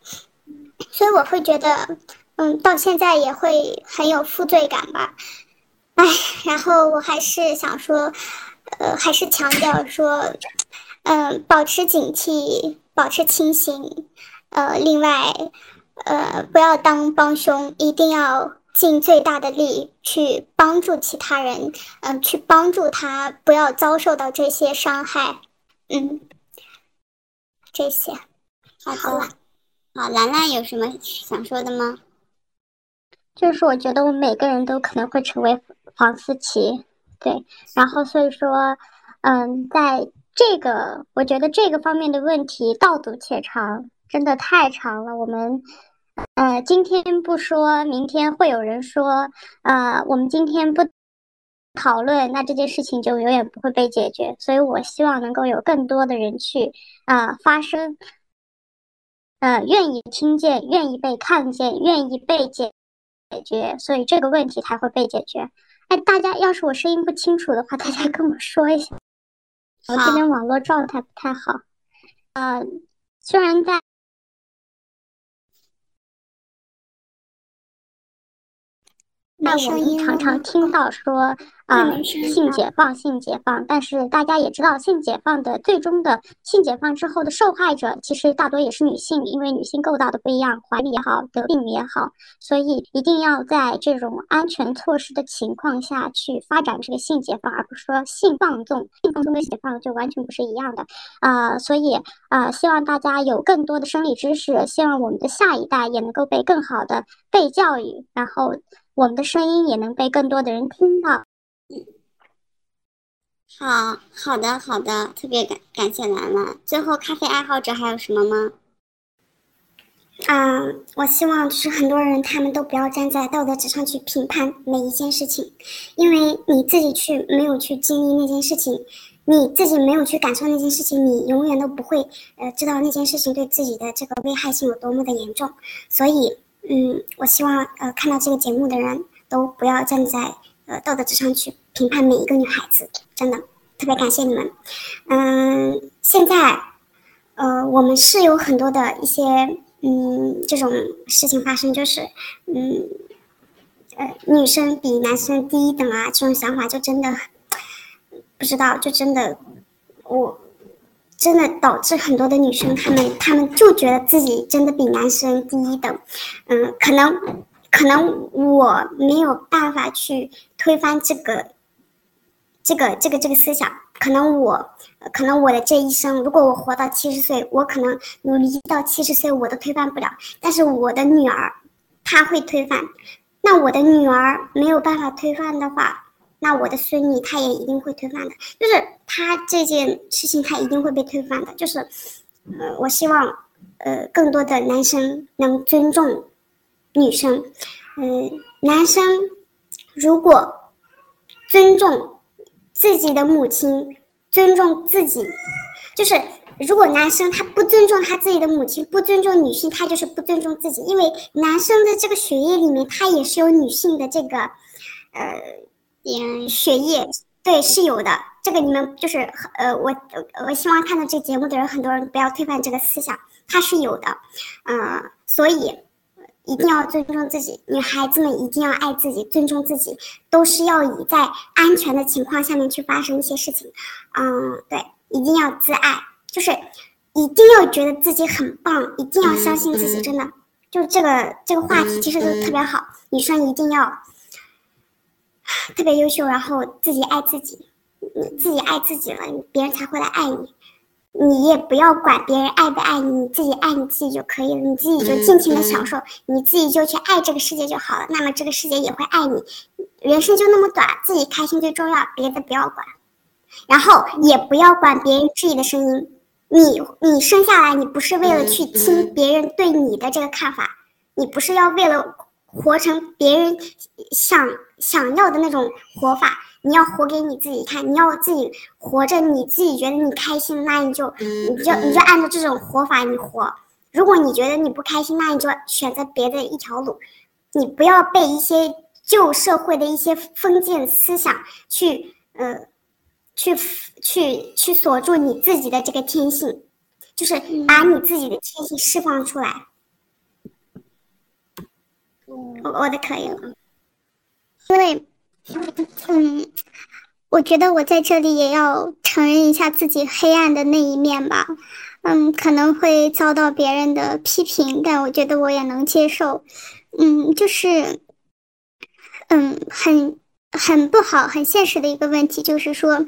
所以我会觉得，嗯，到现在也会很有负罪感吧。哎，然后我还是想说，呃，还是强调说，嗯，保持警惕，保持清醒，呃，另外。呃，不要当帮凶，一定要尽最大的力去帮助其他人，嗯，去帮助他不要遭受到这些伤害，嗯，这些，好了，好，兰兰有什么想说的吗？就是我觉得我们每个人都可能会成为黄思琪，对，然后所以说，嗯，在这个我觉得这个方面的问题道阻且长，真的太长了，我们。呃，今天不说，明天会有人说，呃，我们今天不讨论，那这件事情就永远不会被解决。所以我希望能够有更多的人去啊发声，呃，愿意听见，愿意被看见，愿意被解解决，所以这个问题才会被解决。哎，大家要是我声音不清楚的话，大家跟我说一下。我这边网络状态不太好，呃，虽然在。那我们常常听到说啊，性解放，性解放，但是大家也知道，性解放的最终的性解放之后的受害者，其实大多也是女性，因为女性构造的不一样，怀孕也好，得病也好，所以一定要在这种安全措施的情况下去发展这个性解放，而不是说性放纵，性放纵跟解放就完全不是一样的啊。所以啊，希望大家有更多的生理知识，希望我们的下一代也能够被更好的被教育，然后。我们的声音也能被更多的人听到。好好的，好的，特别感感谢兰兰。最后，咖啡爱好者还有什么吗？嗯，我希望就是很多人他们都不要站在道德之上去评判每一件事情，因为你自己去没有去经历那件事情，你自己没有去感受那件事情，你永远都不会呃知道那件事情对自己的这个危害性有多么的严重，所以。嗯，我希望呃看到这个节目的人都不要站在呃道德之上去评判每一个女孩子，真的特别感谢你们。嗯，现在呃我们是有很多的一些嗯这种事情发生，就是嗯呃女生比男生低一等啊这种想法就真的不知道，就真的我。真的导致很多的女生，她们她们就觉得自己真的比男生低一等，嗯，可能可能我没有办法去推翻这个这个这个这个思想，可能我可能我的这一生，如果我活到七十岁，我可能努力到七十岁，我都推翻不了。但是我的女儿，她会推翻，那我的女儿没有办法推翻的话。那我的孙女她也一定会推翻的，就是她这件事情她一定会被推翻的，就是，呃，我希望，呃，更多的男生能尊重女生，嗯，男生如果尊重自己的母亲，尊重自己，就是如果男生他不尊重他自己的母亲，不尊重女性，他就是不尊重自己，因为男生的这个血液里面他也是有女性的这个，呃。嗯，血液对是有的，这个你们就是呃，我我希望看到这节目的人，很多人不要推翻这个思想，它是有的，嗯，所以一定要尊重自己，女孩子们一定要爱自己，尊重自己，都是要以在安全的情况下面去发生一些事情，嗯，对，一定要自爱，就是一定要觉得自己很棒，一定要相信自己，真的，就这个这个话题其实都特别好，女生一定要。特别优秀，然后自己爱自己，你自己爱自己了，别人才会来爱你。你也不要管别人爱不爱你，你自己爱你自己就可以了。你自己就尽情的享受，你自己就去爱这个世界就好了。那么这个世界也会爱你。人生就那么短，自己开心最重要，别的不要管。然后也不要管别人质疑的声音。你你生下来，你不是为了去听别人对你的这个看法，你不是要为了活成别人想。想要的那种活法，你要活给你自己看。你要自己活着，你自己觉得你开心，那你就你就你就按照这种活法你活。如果你觉得你不开心，那你就选择别的一条路，你不要被一些旧社会的一些封建思想去呃去去去锁住你自己的这个天性，就是把你自己的天性释放出来。我我的可以了，因为嗯，我觉得我在这里也要承认一下自己黑暗的那一面吧。嗯，可能会遭到别人的批评，但我觉得我也能接受。嗯，就是，嗯，很很不好、很现实的一个问题，就是说，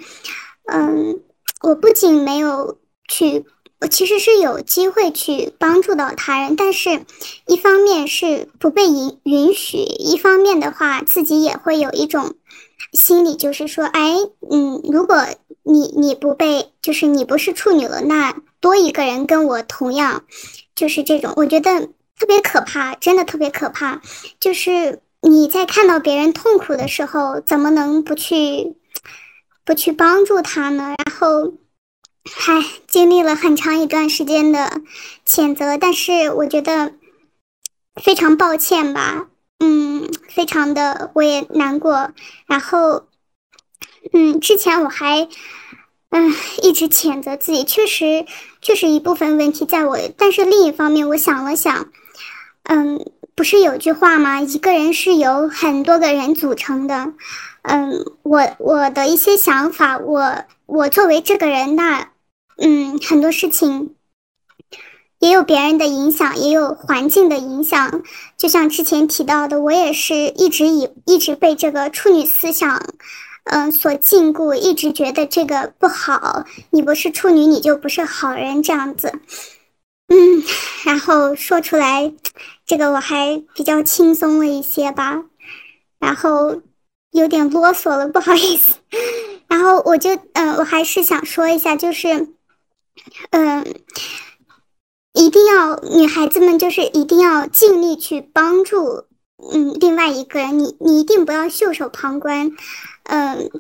嗯，我不仅没有去，我其实是有机会去帮助到他人，但是，一方面是不被允允许，一方面的话，自己也会有一种心理，就是说，哎，嗯，如果你你不被，就是你不是处女了，那。多一个人跟我同样，就是这种，我觉得特别可怕，真的特别可怕。就是你在看到别人痛苦的时候，怎么能不去不去帮助他呢？然后还经历了很长一段时间的谴责，但是我觉得非常抱歉吧，嗯，非常的我也难过。然后，嗯，之前我还。嗯，一直谴责自己，确实，确实一部分问题在我。但是另一方面，我想了想，嗯，不是有句话吗？一个人是由很多个人组成的。嗯，我我的一些想法，我我作为这个人，那嗯，很多事情也有别人的影响，也有环境的影响。就像之前提到的，我也是一直以一直被这个处女思想。嗯，所禁锢，一直觉得这个不好。你不是处女，你就不是好人，这样子。嗯，然后说出来，这个我还比较轻松了一些吧。然后有点啰嗦了，不好意思。然后我就，嗯，我还是想说一下，就是，嗯，一定要女孩子们就是一定要尽力去帮助，嗯，另外一个人，你你一定不要袖手旁观。嗯，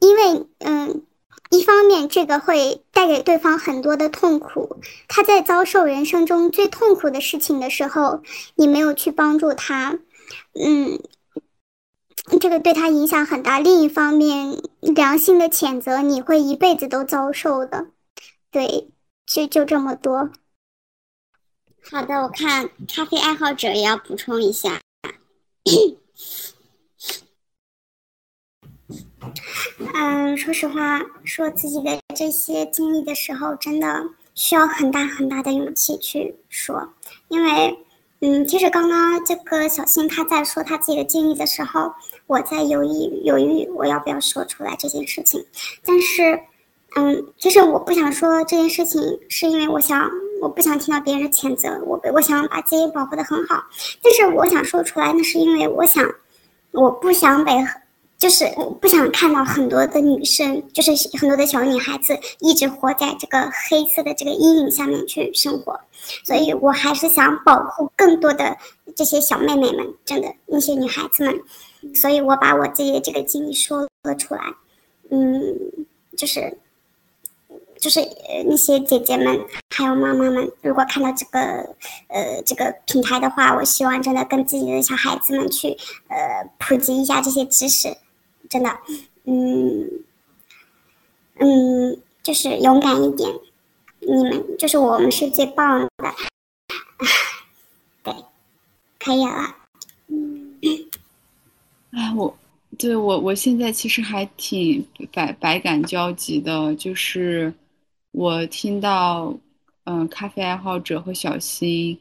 因为嗯，一方面这个会带给对方很多的痛苦，他在遭受人生中最痛苦的事情的时候，你没有去帮助他，嗯，这个对他影响很大。另一方面，良心的谴责你会一辈子都遭受的。对，就就这么多。好的，我看咖啡爱好者也要补充一下。嗯，说实话，说自己的这些经历的时候，真的需要很大很大的勇气去说。因为，嗯，其实刚刚这个小新他在说他自己的经历的时候，我在犹豫犹豫我要不要说出来这件事情。但是，嗯，其实我不想说这件事情，是因为我想我不想听到别人的谴责，我我想把自己保护的很好。但是我想说出来，那是因为我想，我不想被。就是我不想看到很多的女生，就是很多的小女孩子一直活在这个黑色的这个阴影下面去生活，所以我还是想保护更多的这些小妹妹们，真的那些女孩子们，所以我把我自己的这个经历说了出来，嗯，就是就是那些姐姐们还有妈妈们，如果看到这个呃这个平台的话，我希望真的跟自己的小孩子们去呃普及一下这些知识。真的，嗯，嗯，就是勇敢一点，你们就是我们是最棒的，对，可以了。嗯，哎，我对我我现在其实还挺百百感交集的，就是我听到，嗯，咖啡爱好者和小新，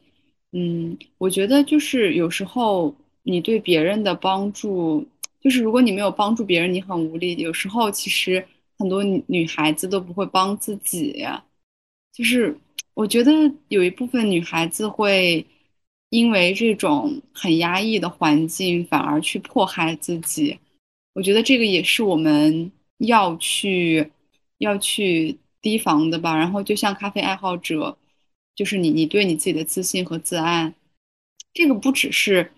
嗯，我觉得就是有时候你对别人的帮助。就是如果你没有帮助别人，你很无力。有时候其实很多女孩子都不会帮自己。就是我觉得有一部分女孩子会因为这种很压抑的环境，反而去迫害自己。我觉得这个也是我们要去要去提防的吧。然后就像咖啡爱好者，就是你你对你自己的自信和自爱，这个不只是。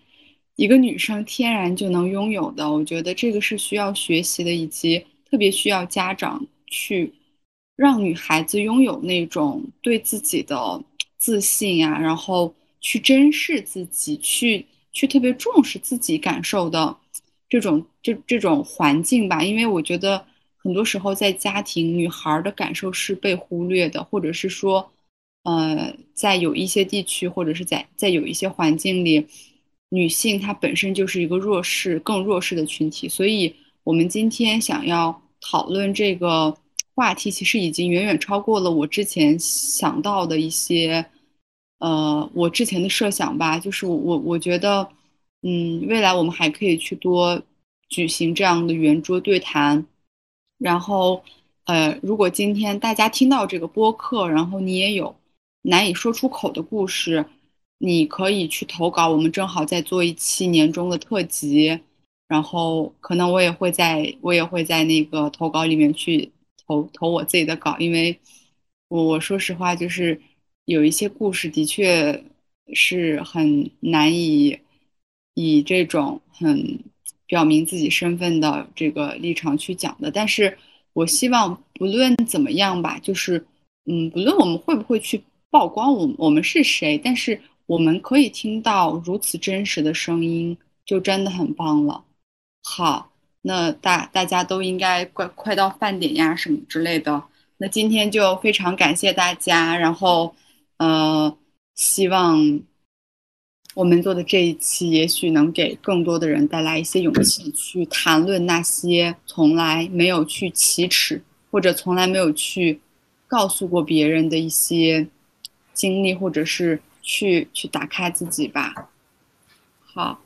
一个女生天然就能拥有的，我觉得这个是需要学习的，以及特别需要家长去让女孩子拥有那种对自己的自信呀，然后去珍视自己，去去特别重视自己感受的这种这这种环境吧。因为我觉得很多时候在家庭，女孩的感受是被忽略的，或者是说，呃，在有一些地区，或者是在在有一些环境里，女性她本身就是一个弱势、更弱势的群体。所以，我们今天想要讨论这个。话题其实已经远远超过了我之前想到的一些，呃，我之前的设想吧。就是我我觉得，嗯，未来我们还可以去多举行这样的圆桌对谈。然后，呃，如果今天大家听到这个播客，然后你也有难以说出口的故事，你可以去投稿。我们正好在做一期年终的特辑，然后可能我也会在，我也会在那个投稿里面去。投投我自己的稿，因为我我说实话，就是有一些故事的确是很难以以这种很表明自己身份的这个立场去讲的。但是我希望不论怎么样吧，就是嗯，不论我们会不会去曝光我我们是谁，但是我们可以听到如此真实的声音，就真的很棒了。好。那大大家都应该快快到饭点呀什么之类的。那今天就非常感谢大家，然后，呃，希望我们做的这一期也许能给更多的人带来一些勇气，去谈论那些从来没有去启齿或者从来没有去告诉过别人的一些经历，或者是去去打开自己吧。好。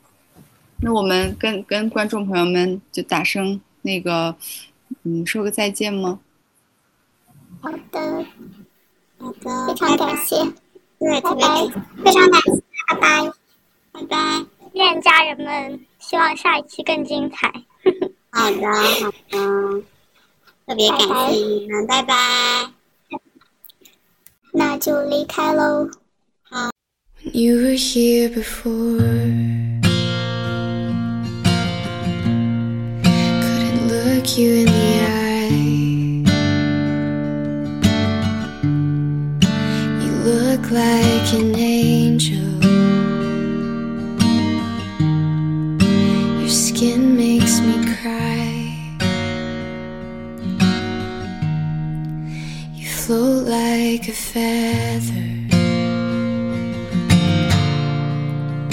那我们跟跟观众朋友们就打声那个，嗯，说个再见吗？好的，好的，非常感谢，对，特别非常感谢，拜拜，拜拜，愿家人们希望下一期更精彩。好的，好的，特别感谢你们，拜拜，那就离开喽。好。you in the eye. You look like an angel. Float like a feather.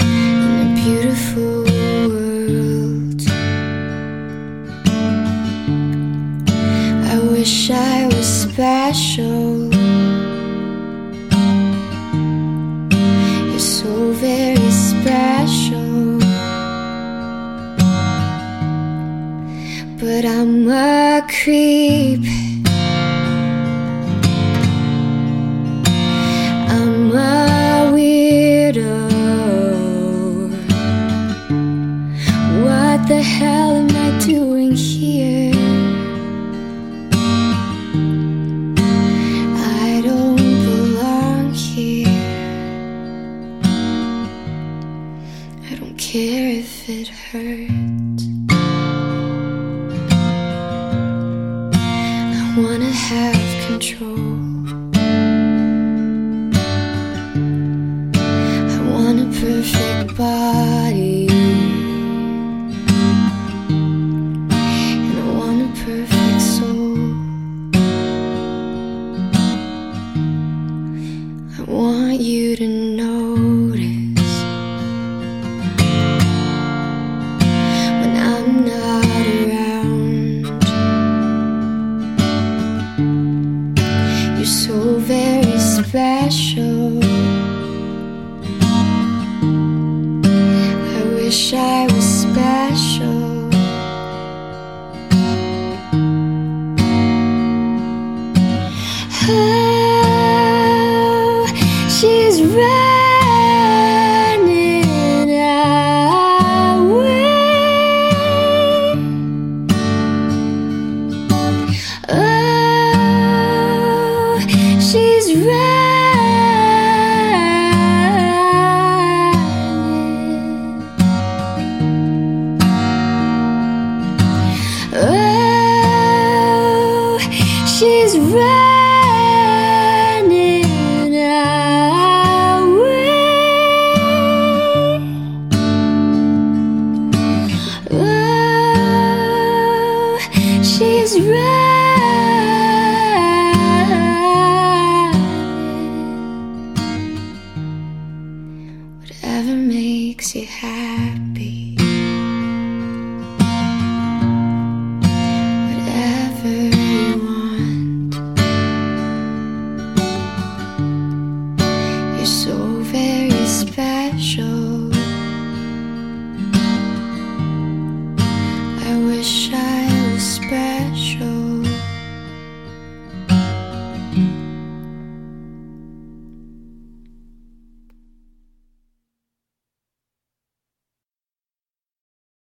In a beautiful world. I wish I was special. You're so very special. But I'm a creep.